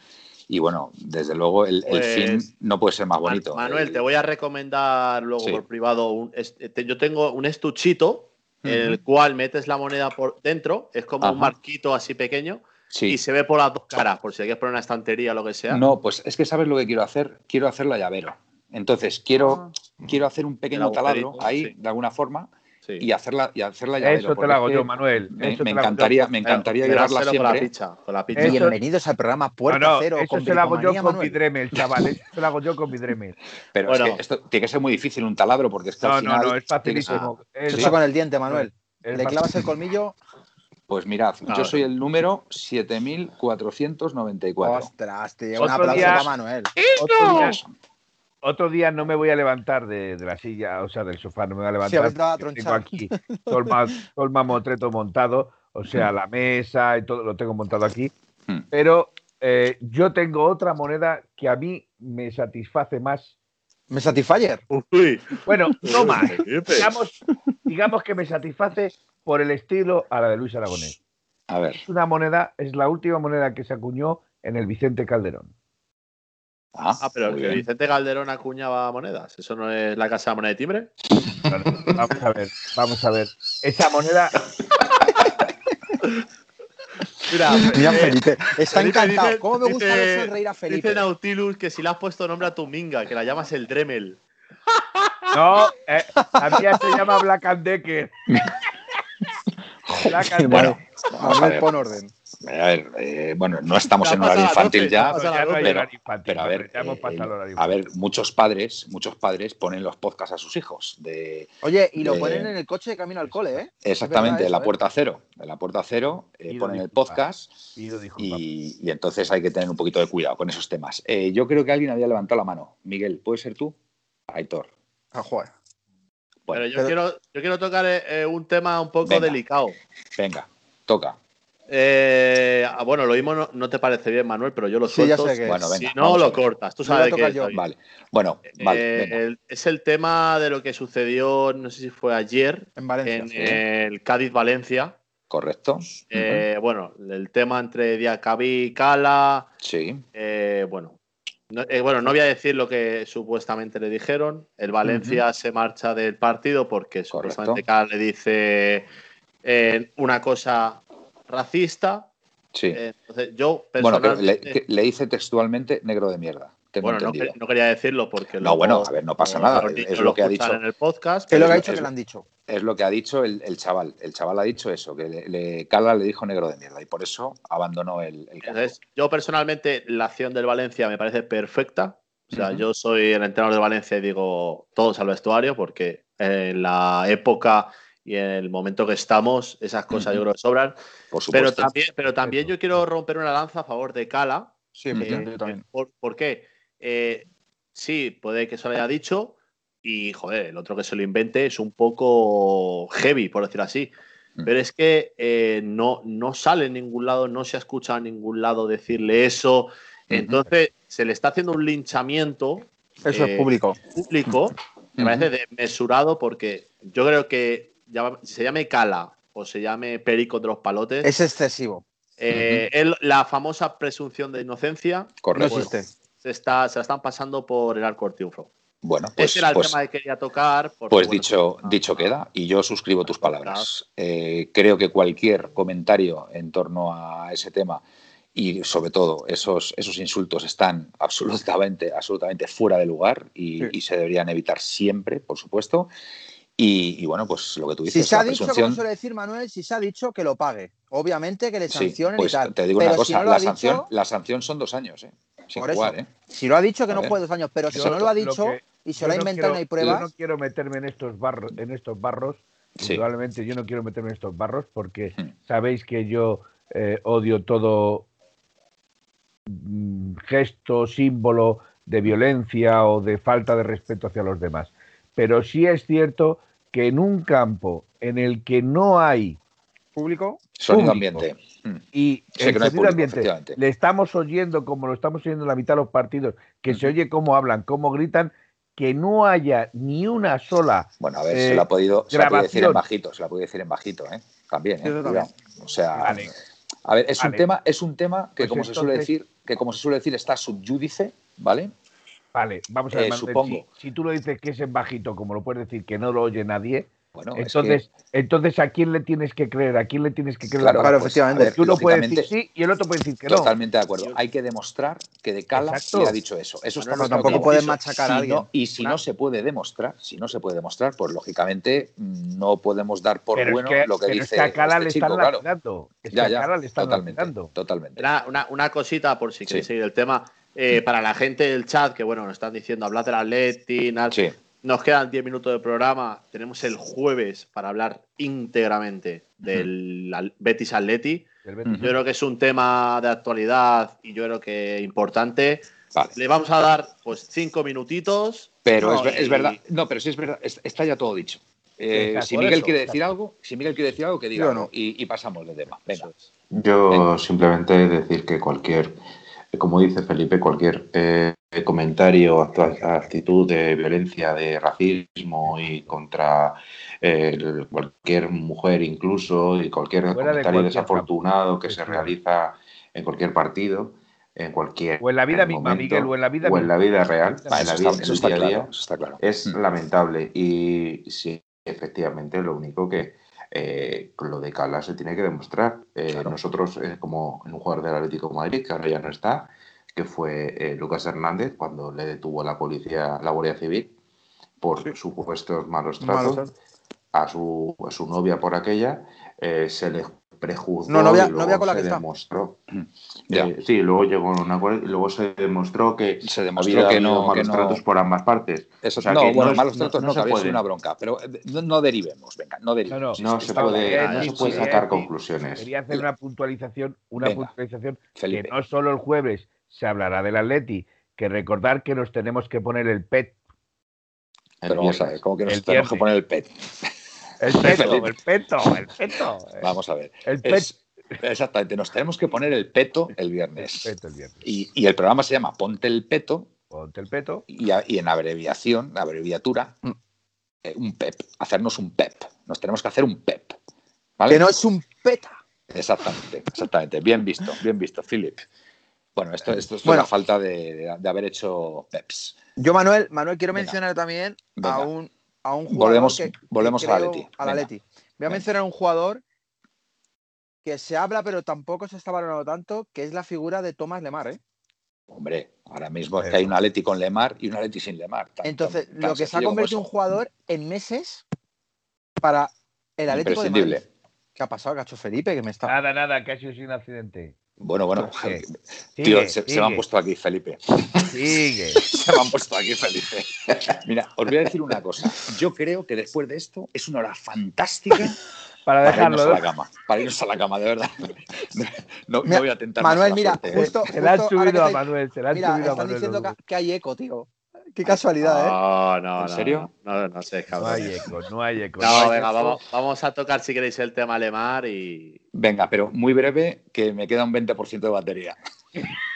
y bueno, desde luego el, el Pues, fin no puede ser más bonito. Manuel, El- te voy a recomendar luego Sí. por privado. Un, yo tengo un estuchito en el cual metes la moneda por dentro, es como un marquito así pequeño Sí. y se ve por las dos caras, por si quieres poner una estantería o lo que sea. No, pues es que sabes lo que quiero hacer. Quiero hacer la llavero. Entonces quiero, quiero hacer un pequeño taladro ahí, sí. de alguna forma, Sí. y hacerla, y hacerla llavero. Eso te lo hago yo, Manuel. Me, Eso hago yo. encantaría, me encantaría llevarla dárselo con la siempre. picha, con la picha. Eso- Bienvenidos al programa Puerta no, no, Cero eso con se lo hago yo con mi Manuel. Dremel, chaval. Eso se lo hago yo con mi Dremel. Pero Bueno. es que esto tiene que ser muy difícil un taladro porque es que No, al no, final no, es que facilísimo. Es Eso Sí. con el diente, Manuel. es Le clavas el colmillo. Pues mirad, yo soy el número 7494. Ostras, te lleva un aplauso día- para Manuel. Otro día, otro día no me voy a levantar de, de la silla, o sea, del sofá, no me voy a levantar. Va a tengo aquí todo el, ma- todo el mamotreto montado, o sea, la mesa y todo lo tengo montado aquí. Hmm. Pero eh, yo tengo otra moneda que a mí me satisface más. ¿Me Satisfyer? Uy, Bueno, no más. Digamos, digamos que me satisface por el estilo a la de Luis Aragonés. A ver. Es una moneda, es la última moneda que se acuñó en el Vicente Calderón. Ah, Ah, pero que bien. Vicente Calderón acuñaba monedas. ¿Eso no es la casa de moneda de timbre? Bueno, vamos a ver, vamos a ver. Esa moneda, Mira, Mira, eh, Felipe. Está Felipe encantado. dice- ¿Cómo me gusta dice- ver sonreír a Felipe? Dice Nautilus que si le has puesto nombre a tu minga, que la llamas el Dremel. no, eh, la mía se llama Black and Decker. Black and. Decker. Vamos a ver. pon orden. A ver, eh, bueno, no estamos en horario infantil 12, ya, pero a ver, ya hemos eh, pasado el horario a ver, muchos padres, muchos padres ponen los podcasts a sus hijos de Oye, y lo de- ponen en el coche de camino al cole, ¿eh? exactamente en la ¿eh? puerta cero, en la puerta cero eh, ponen el podcast y, y entonces hay que tener un poquito de cuidado con esos temas. Eh, yo creo que alguien había levantado la mano. Miguel, ¿puede ser tú? Aitor. Ah, joder. Bueno, pero yo, pero- quiero, yo quiero tocar un tema un poco Venga. delicado. venga, toca. Eh, ah, bueno, lo mismo no, no te parece bien, Manuel, pero yo lo Sí, ya suelto. sé que Bueno, si venga, no, vamos a lo cortas. Tú sabes que yo. David. Vale, bueno, vale, Eh, el- es el tema de lo que sucedió, no sé si fue ayer, En Valencia. en sí. el Cádiz-Valencia. correcto. Eh, Bueno, el tema entre Diacabí y Cala. Sí, eh, bueno, no, eh, bueno, no voy a decir lo que supuestamente le dijeron. El Valencia se marcha del partido porque supuestamente Cala le dice eh, una cosa racista. sí. Eh, entonces, yo bueno, que le, personalmente. que le hice textualmente negro de mierda. Tengo bueno, no, entendido. que- no quería decirlo porque. No, bueno, a ver, no pasa nada, es lo que ha dicho. en el podcast. ¿Qué es lo que ha dicho es- que le han dicho? Es lo que ha dicho el, el chaval. El chaval ha dicho eso, que le, le- Cala le dijo negro de mierda y por eso abandonó el, el campo. Entonces, yo personalmente, la acción del Valencia me parece perfecta. O sea, yo soy el entrenador de Valencia y digo todos al vestuario porque en la época y en el momento que estamos, esas cosas yo creo que sobran. Por Pero supuesto. también, pero también yo quiero romper una lanza a favor de Cala. Sí, eh, yo también. ¿por, por qué? Eh, sí, puede que se lo haya dicho y, joder, el otro que se lo invente es un poco heavy, por decirlo así. Mm. Pero es que eh, no, no sale en ningún lado, no se ha escuchado en ningún lado decirle eso. Entonces, se le está haciendo un linchamiento Eso eh, es público. público, me parece desmesurado porque yo creo que se llame Cala o se llame Perico de los Palotes, Es excesivo. eh, él- la famosa presunción de inocencia No Correcto. existe. se, está, se la están pasando por el arco del triunfo. Bueno, pues, Ese era el pues- tema que quería tocar. porque, Pues bueno, dicho, dicho queda, y yo suscribo tus palabras. Eh, creo que cualquier comentario en torno a ese tema y sobre todo esos, esos insultos están absolutamente, absolutamente fuera de lugar y, Sí. y se deberían evitar siempre, por supuesto. Y, y bueno, pues lo que tú Si dices, se ha dicho, presunción- como suele decir Manuel, si se ha dicho que lo pague. Obviamente que le Sí, sancionen pues y tal. te digo pero una cosa, si no la, sanción, dicho, la sanción son dos años, ¿eh? Sin Por eso. jugar, ¿eh? si lo ha dicho que A no ver. puede dos años, pero si no lo ha lo dicho que- y se lo ha no inventado y no hay pruebas, Yo no quiero meterme en estos barros, en estos barros. Sí. Indudablemente yo no quiero meterme en estos barros porque Hmm. sabéis que yo eh, odio todo mm, gesto, símbolo de violencia o de falta de respeto hacia los demás. Pero sí es cierto que en un campo en el que no hay público, Sonido Público. ambiente. Mm. y Sí, el que no hay sonido público, ambiente le estamos oyendo como lo estamos oyendo en la mitad de los partidos, que se oye cómo hablan, cómo gritan, que no haya ni una sola Bueno, a ver, Eh, se la ha podido, se la puede decir en bajito, se la puede decir en bajito, ¿eh? También, ¿eh? O sea, Vale. a ver, es un tema, es un tema que Pues como se suele decir, que como se suele decir, está subyúdice, ¿vale? Vale, vamos a ver, Eh, Manuel, supongo. Si, si tú lo dices que es en bajito, como lo puedes decir que no lo oye nadie, Bueno, es entonces, entonces ¿a quién le tienes que creer? ¿A quién le tienes que creer? Claro, claro, pues, efectivamente. ver, Tú no puedes decir sí y el otro puede decir que no. Totalmente de acuerdo. Hay que demostrar que de Cala Exacto. le ha dicho eso. Eso está Bueno, no, tampoco eso. machacar Si a alguien. no- y si no se puede demostrar, si no se puede demostrar, pues lógicamente mm, no podemos dar por pero bueno es que, lo que pero dice es que a Cala este le chico, están claro. lapidando. Es que Ya, a ya, Cala le están totalmente, totalmente. Una, una- una cosita por si queréis Sí. seguir el tema. Eh, para la gente del chat, que bueno, nos están diciendo hablar del Atleti, nada. Sí. Nos quedan 10 minutos de programa. Tenemos el jueves para hablar íntegramente del Betis Atleti. Betis. Yo creo que es un tema de actualidad y yo creo que importante. Vale. Le vamos a dar pues cinco minutitos. Pero No, es, ver- es y- verdad, no, pero sí es verdad, es- está ya todo dicho. Eh, si Miguel eso, quiere decir algo, si Miguel quiere decir algo, que diga no. y, y pasamos de tema. Venga. Yo simplemente decir que cualquier, como dice Felipe, cualquier eh, comentario, actitud de violencia, de racismo y contra eh, cualquier mujer incluso y cualquier Fuera de comentario cualquier desafortunado que se realiza en cualquier partido, en cualquier O en la vida momento, misma, Miguel, o en la vida o en la vida real, en la vida está, eso del está día a claro. día, eso está claro. es Mm. lamentable y sí, efectivamente, lo único que eh, lo de Cala se tiene que demostrar. Eh, Claro. Nosotros, eh, como en un jugador del Atlético de Madrid, que ahora ya no está, que fue eh, Lucas Hernández, cuando le detuvo la policía, la Guardia Civil, por supuestos malos tratos a su, a su novia por aquella, se le prejuzgó No, novia- y luego novia con la que está. demostró. Ya. Eh, sí, luego llegó un acuerdo y luego se demostró que Se demostró había que no- que malos no- tratos por ambas partes. Eso, O sea, no, que bueno, es- malos tratos no, se que había sido puede. una bronca, pero eh, no, no derivemos, venga, no derivemos. No se puede, no se puede sacar conclusiones. Quería hacer una puntualización, una Venga, puntualización Felipe. que no solo el jueves se hablará del Atleti, que recordar que nos tenemos que poner el PET. El Pero vamos a ver. ¿cómo que nos El tenemos que poner el PET? El peto, el peto, el peto. Vamos a ver. El PET. Es- exactamente, nos tenemos que poner el peto el viernes. El peto el viernes. Y, y el programa se llama Ponte el peto Ponte el peto. y, a- y en abreviación, abreviatura, Mm. eh, un PEP, hacernos un PEP. Nos tenemos que hacer un PEP. ¿vale? Que no es un peta. Exactamente, exactamente. Bien visto, bien visto, Philip. Bueno, esto, esto es Bueno. la falta de, de- de haber hecho PEPs. Yo, Manuel, Manuel, quiero Venga. mencionar también Venga. a un, a un jugador Volvemos- que, que volvemos al creo- Atleti. al Venga. Atleti. Voy a mencionar a un jugador que se habla, pero tampoco se está valorando tanto, que es la figura de Tomás Lemar. ¿eh? Hombre, ahora mismo es que hay un Atleti con Lemar y un Atleti sin Lemar. Tan- Entonces, tan- tan lo que se ha convertido en un jugador en meses para el Atlético de Madrid. ¿Qué ha pasado, Gacho Felipe? Que me está... Nada, nada, que ha sido sin accidente. Bueno, bueno, tío, sigue, se, se me han puesto aquí, Felipe. Sigue. Se me han puesto aquí felices. Mira, os voy a decir una cosa. Yo creo que después de esto es una hora fantástica Para para dejarlo. irnos a la ¿no? cama. Para irnos a la cama, de verdad. No, no voy a tentar Manuel, la mira, suerte. justo, Se le han subido a Manuel. Se le han Mira, subido a están Manuel. diciendo que, que hay eco, tío. Qué casualidad, ¿eh? No, no, ¿En no, serio? No, no, no sé, dos. No cabrón. hay eco, no hay eco. No, hay venga, eco. vamos, vamos a tocar si queréis el tema Lemar y. Venga, pero muy breve, que me queda un 20% de batería.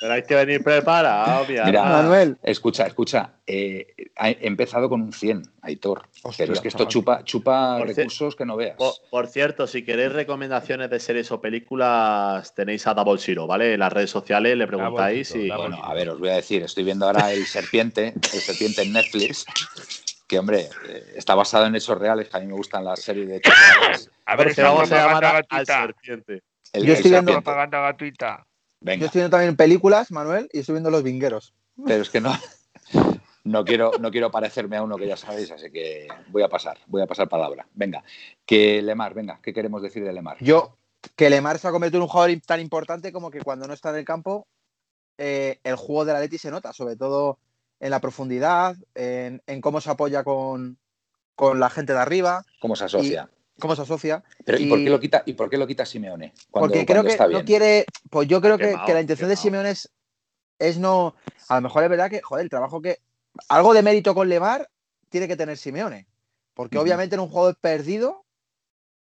Pero hay que venir preparado, mira. Mira, Manuel. Escucha, escucha. eh, he empezado con un 100, Aitor. Hostia, pero es que esto chupa, recursos que no veas. Por, por cierto, si queréis recomendaciones de series o películas, tenéis a Double Zero, ¿vale? En las redes sociales le preguntáis y. Bueno, a ver, os voy a decir, estoy viendo ahora El Serpiente, El Serpiente en Netflix, que, hombre, eh, está basado en hechos reales, que a mí me gustan las series de. A ver, esa vamos a llamar al gratuita. serpiente. El, Yo estoy viendo-. Propaganda gratuita. Venga, Yo estoy viendo también películas, Manuel, y estoy viendo Los Vingueros. pero es que no, no, quiero, no quiero parecerme a uno que ya sabéis, así que voy a pasar, voy a pasar palabra. Venga, que Lemar, venga, ¿qué queremos decir de Lemar? Yo, que Lemar se ha convertido en un jugador tan importante como que cuando no está en el campo, eh, el juego de la Leti se nota, sobre todo en la profundidad, en, en cómo se apoya con, con la gente de arriba, ¿Cómo se asocia? Cómo se asocia. Pero, ¿y, por qué lo quita, ¿Y por qué lo quita Simeone? Cuando, Porque creo cuando que está no quiere. Pues yo creo que, la intención de. Simeone es, es no. A lo mejor es verdad que, joder, el trabajo que. Algo de mérito con Lemar tiene que tener Simeone. Porque obviamente en un juego perdido,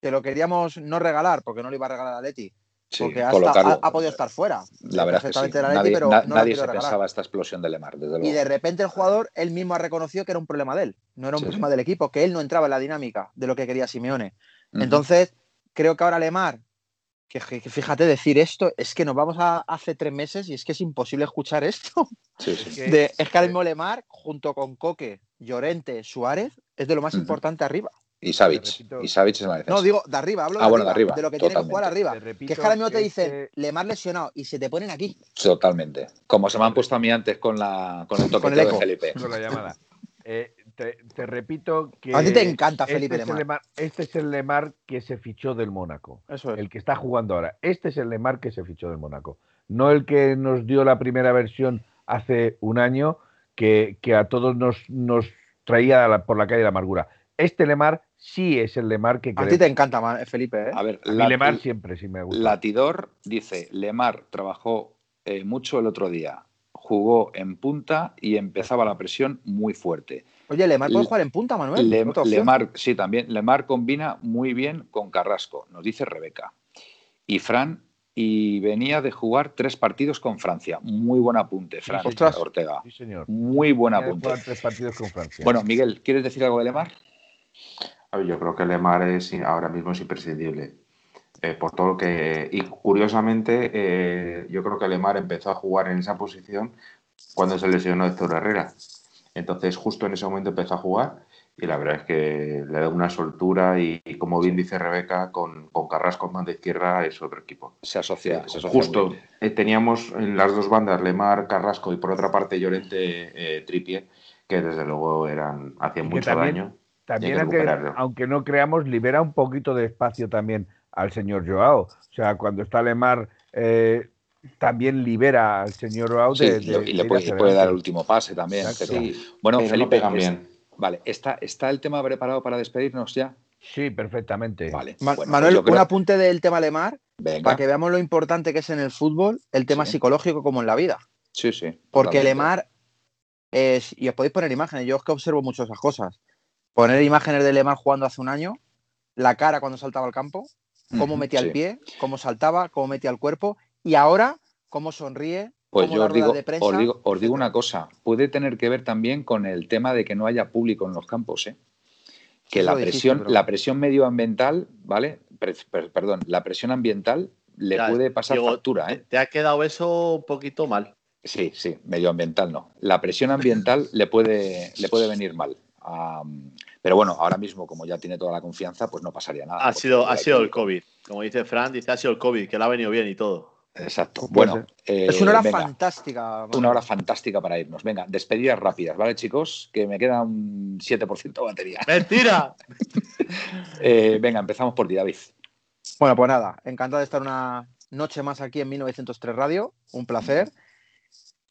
que lo queríamos no regalar, porque no lo iba a regalar a Leti. Sí, Porque ha, colocarlo. esta- ha- ha podido estar fuera. La verdad es que sí. la Nadie, pero na- no nadie se regalar. pensaba esta explosión de Lemar, desde luego. Y de repente el jugador, él mismo ha reconocido que era un problema de él, no era un Sí, problema sí. del equipo, que él no entraba en la dinámica de lo que quería Simeone. Entonces, creo que ahora Lemar, que, que- que fíjate decir esto, es que nos vamos a hace tres meses y es que es imposible escuchar esto. Sí, sí. Que- De, es que ahora mismo Lemar, junto con Coque, Llorente, Suárez, es de lo más importante arriba. Y Savic. Y Savic es la defensa. No, digo de arriba, hablo Ah, de, bueno, de arriba, de lo que tiene que jugar arriba. Repito Que es que ahora mismo te que dicen este- Lemar lesionado y se te ponen aquí. Totalmente. Como se me han puesto a mí antes con, la, con el toque de. Felipe. con la llamada. Eh, te, te repito que. A ti te encanta este Felipe es el Lemar. Lemar. Este es el Lemar que se fichó del Mónaco. Eso es. El que está jugando ahora. Este es el Lemar que se fichó del Mónaco. No el que nos dio la primera versión hace un año, que, que a todos nos, nos traía la- por la calle de la amargura. Este Lemar sí es el Lemar que A queremos. ti te encanta, Felipe, ¿eh? A ver, A la- Lemar siempre sí me gusta. Latidor dice, Lemar trabajó eh, mucho el otro día. Jugó en punta y empezaba la presión muy fuerte. Oye, Lemar puede Le- jugar en punta, Manuel. Le-. Lemar, sí, también. Lemar combina muy bien con Carrasco, nos dice Rebeca. Y Fran, y venía de jugar tres partidos con Francia. Muy buen apunte, Fran Ostras. Ortega. Sí, señor. Muy buen apunte. jugar tres partidos con Francia. Bueno, Miguel, ¿quieres decir algo de Lemar? A ver, yo creo que Lemar es ahora mismo es imprescindible. Eh, por todo lo que. Y curiosamente, eh, yo creo que Lemar empezó a jugar en esa posición cuando se lesionó Héctor Herrera. Entonces, justo en ese momento empezó a jugar y la verdad es que le da una soltura y, y como bien dice Rebeca, con, con Carrasco en banda izquierda es otro equipo. Se asocia. se asocia Justo, eh, teníamos en las dos bandas Lemar, Carrasco y por otra parte Llorente, eh, Trippier, que desde luego eran hacían mucho también- daño. También, aunque, aunque no creamos, libera un poquito de espacio también al señor Joao. O sea, cuando está Lemar, eh, también libera al señor Joao Sí, de, y le- de- y de le ir puede, dar el último pase también. Sí, Bueno, pero Felipe, es- bien. vale, ¿está, ¿está el tema preparado para despedirnos ya? Sí, perfectamente. Vale. Ma- bueno, Manuel, pues creo- un apunte del tema Lemar, Venga. para que veamos lo importante que es en el fútbol el tema Sí. psicológico como en la vida. Sí, sí. Porque totalmente. Lemar es, y os podéis poner imágenes, yo es que observo mucho esas cosas. Poner imágenes de Lemar jugando hace un año, la cara cuando saltaba al campo, cómo metía sí. el pie, cómo saltaba, cómo metía el cuerpo, y ahora cómo sonríe, Pues cómo yo os digo, prensa, os digo, os digo etcétera. una cosa, puede tener que ver también con el tema de que no haya público en los campos, ¿eh? Que la dijiste, presión, la presión medioambiental, ¿vale? Pre- per- perdón, la presión ambiental le Ya, puede pasar digo, factura, ¿eh? Te ha quedado eso un poquito mal. Sí, sí, medioambiental no. La presión ambiental le puede, le puede venir mal. Pero bueno, ahora mismo, como ya tiene toda la confianza, pues no pasaría nada. Ha sido, ha sido el. COVID. Como dice Fran, dice ha sido el COVID, que le ha venido bien y todo. Exacto. Bueno, puede eh, es una hora venga, fantástica. Una hora fantástica para irnos. Venga, despedidas rápidas, ¿vale, chicos? Que me queda un 7% de batería. ¡Mentira! Eh, venga, empezamos por ti, David. Bueno, pues nada, encantado de estar una noche más aquí en 1903 Radio, un placer.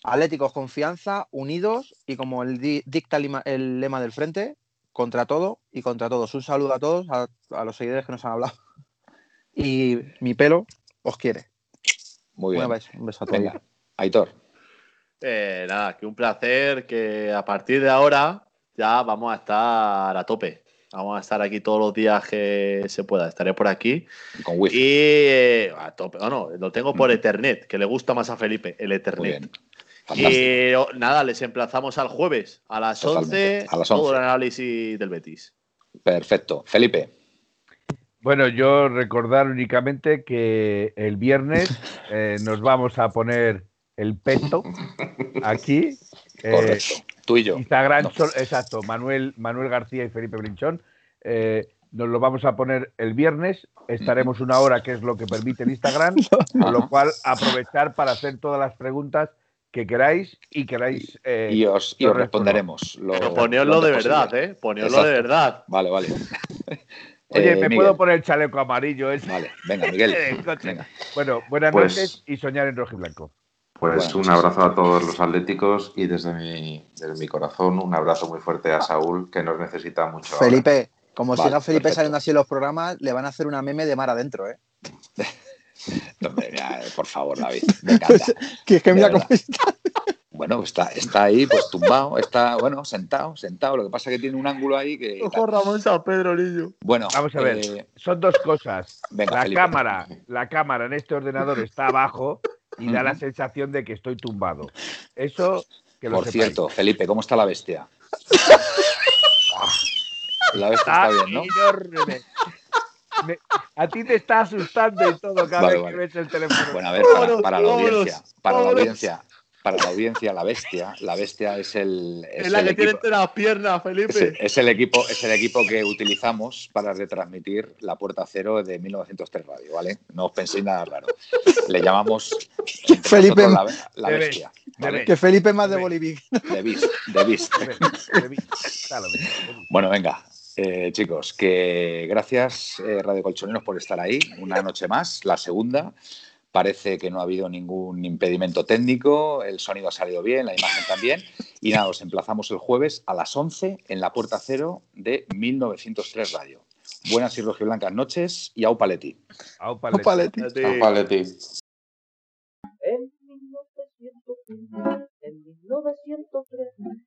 Atléticos confianza, unidos y como el dicta el, lema del frente, contra todo y contra todos. Un saludo a todos, a, los seguidores que nos han hablado. Y mi pelo os quiere. Muy bien. Un beso, a todos. Aitor. Eh, nada, que un placer que a partir de ahora ya vamos a estar a tope. Vamos a estar aquí todos los días que se pueda. Estaré por aquí. Con wifi. Y eh, a tope. No, no, lo tengo por Ethernet, que le gusta más a Felipe, el Ethernet. Y oh, nada, les emplazamos al jueves a las 11, a las 11. todo el análisis del Betis. Perfecto. Felipe. Bueno, yo recordar únicamente que el viernes eh, nos vamos a poner el peto aquí. Eh, Correcto. Tú y yo. Instagram, exacto, Manuel, Manuel García y Felipe Brinchón. Eh, nos lo vamos a poner el viernes. Estaremos una hora, que es lo que permite el Instagram, con lo cual aprovechar para hacer todas las preguntas que queráis y queráis. Eh, y, os, responderemos. Lo, Pero de verdad, ¿eh? Poneoslo de verdad. Vale, vale. Oye, ¿me puedo poner el chaleco amarillo ese? Vale, venga, Miguel. Bueno, buenas pues noches y soñar en rojo y blanco. Pues un abrazo a todos los atléticos y desde mi, desde mi corazón un abrazo muy fuerte a Saúl, que nos necesita mucho. Felipe, como siga Felipe saliendo así en los programas, le van a hacer una meme de mar adentro, ¿eh? no, por favor, David, me encanta. que es que mira cómo está. Bueno, está, está ahí, pues tumbado, está, bueno, sentado, sentado. Lo que pasa es que tiene un ángulo ahí que. Ojo, Ramón San Pedro Lillo. Bueno, vamos a ver. Eh, son dos cosas. la cámara, la cámara en este ordenador está abajo y da la sensación de que estoy tumbado. Eso que lo Por cierto, Felipe, ¿cómo está la bestia? la bestia está, bien, ¿no? Enorme. A ti te está asustando y todo cada vez que ves el teléfono. Bueno, a ver, para, la audiencia, para la audiencia, para la audiencia, la bestia, la bestia es el. Es, la que tiene entre las piernas, Felipe. Es, el equipo, es el equipo que utilizamos para retransmitir la puerta cero de 1903 Radio, ¿vale? No os penséis nada raro. Le llamamos Felipe la, bestia. Que Felipe más de Bolivia. De bis, de bis. bueno, venga. Eh, chicos, que gracias eh, Radio Colchoneros por estar ahí una noche más, la segunda. Parece que no ha habido ningún impedimento técnico, el sonido ha salido bien, la imagen también. Y nada, os emplazamos el jueves a las 11 en la puerta cero de 1903 Radio. Buenas y rojiblancas noches y au paleti. Au paleti. Au paleti. En 1903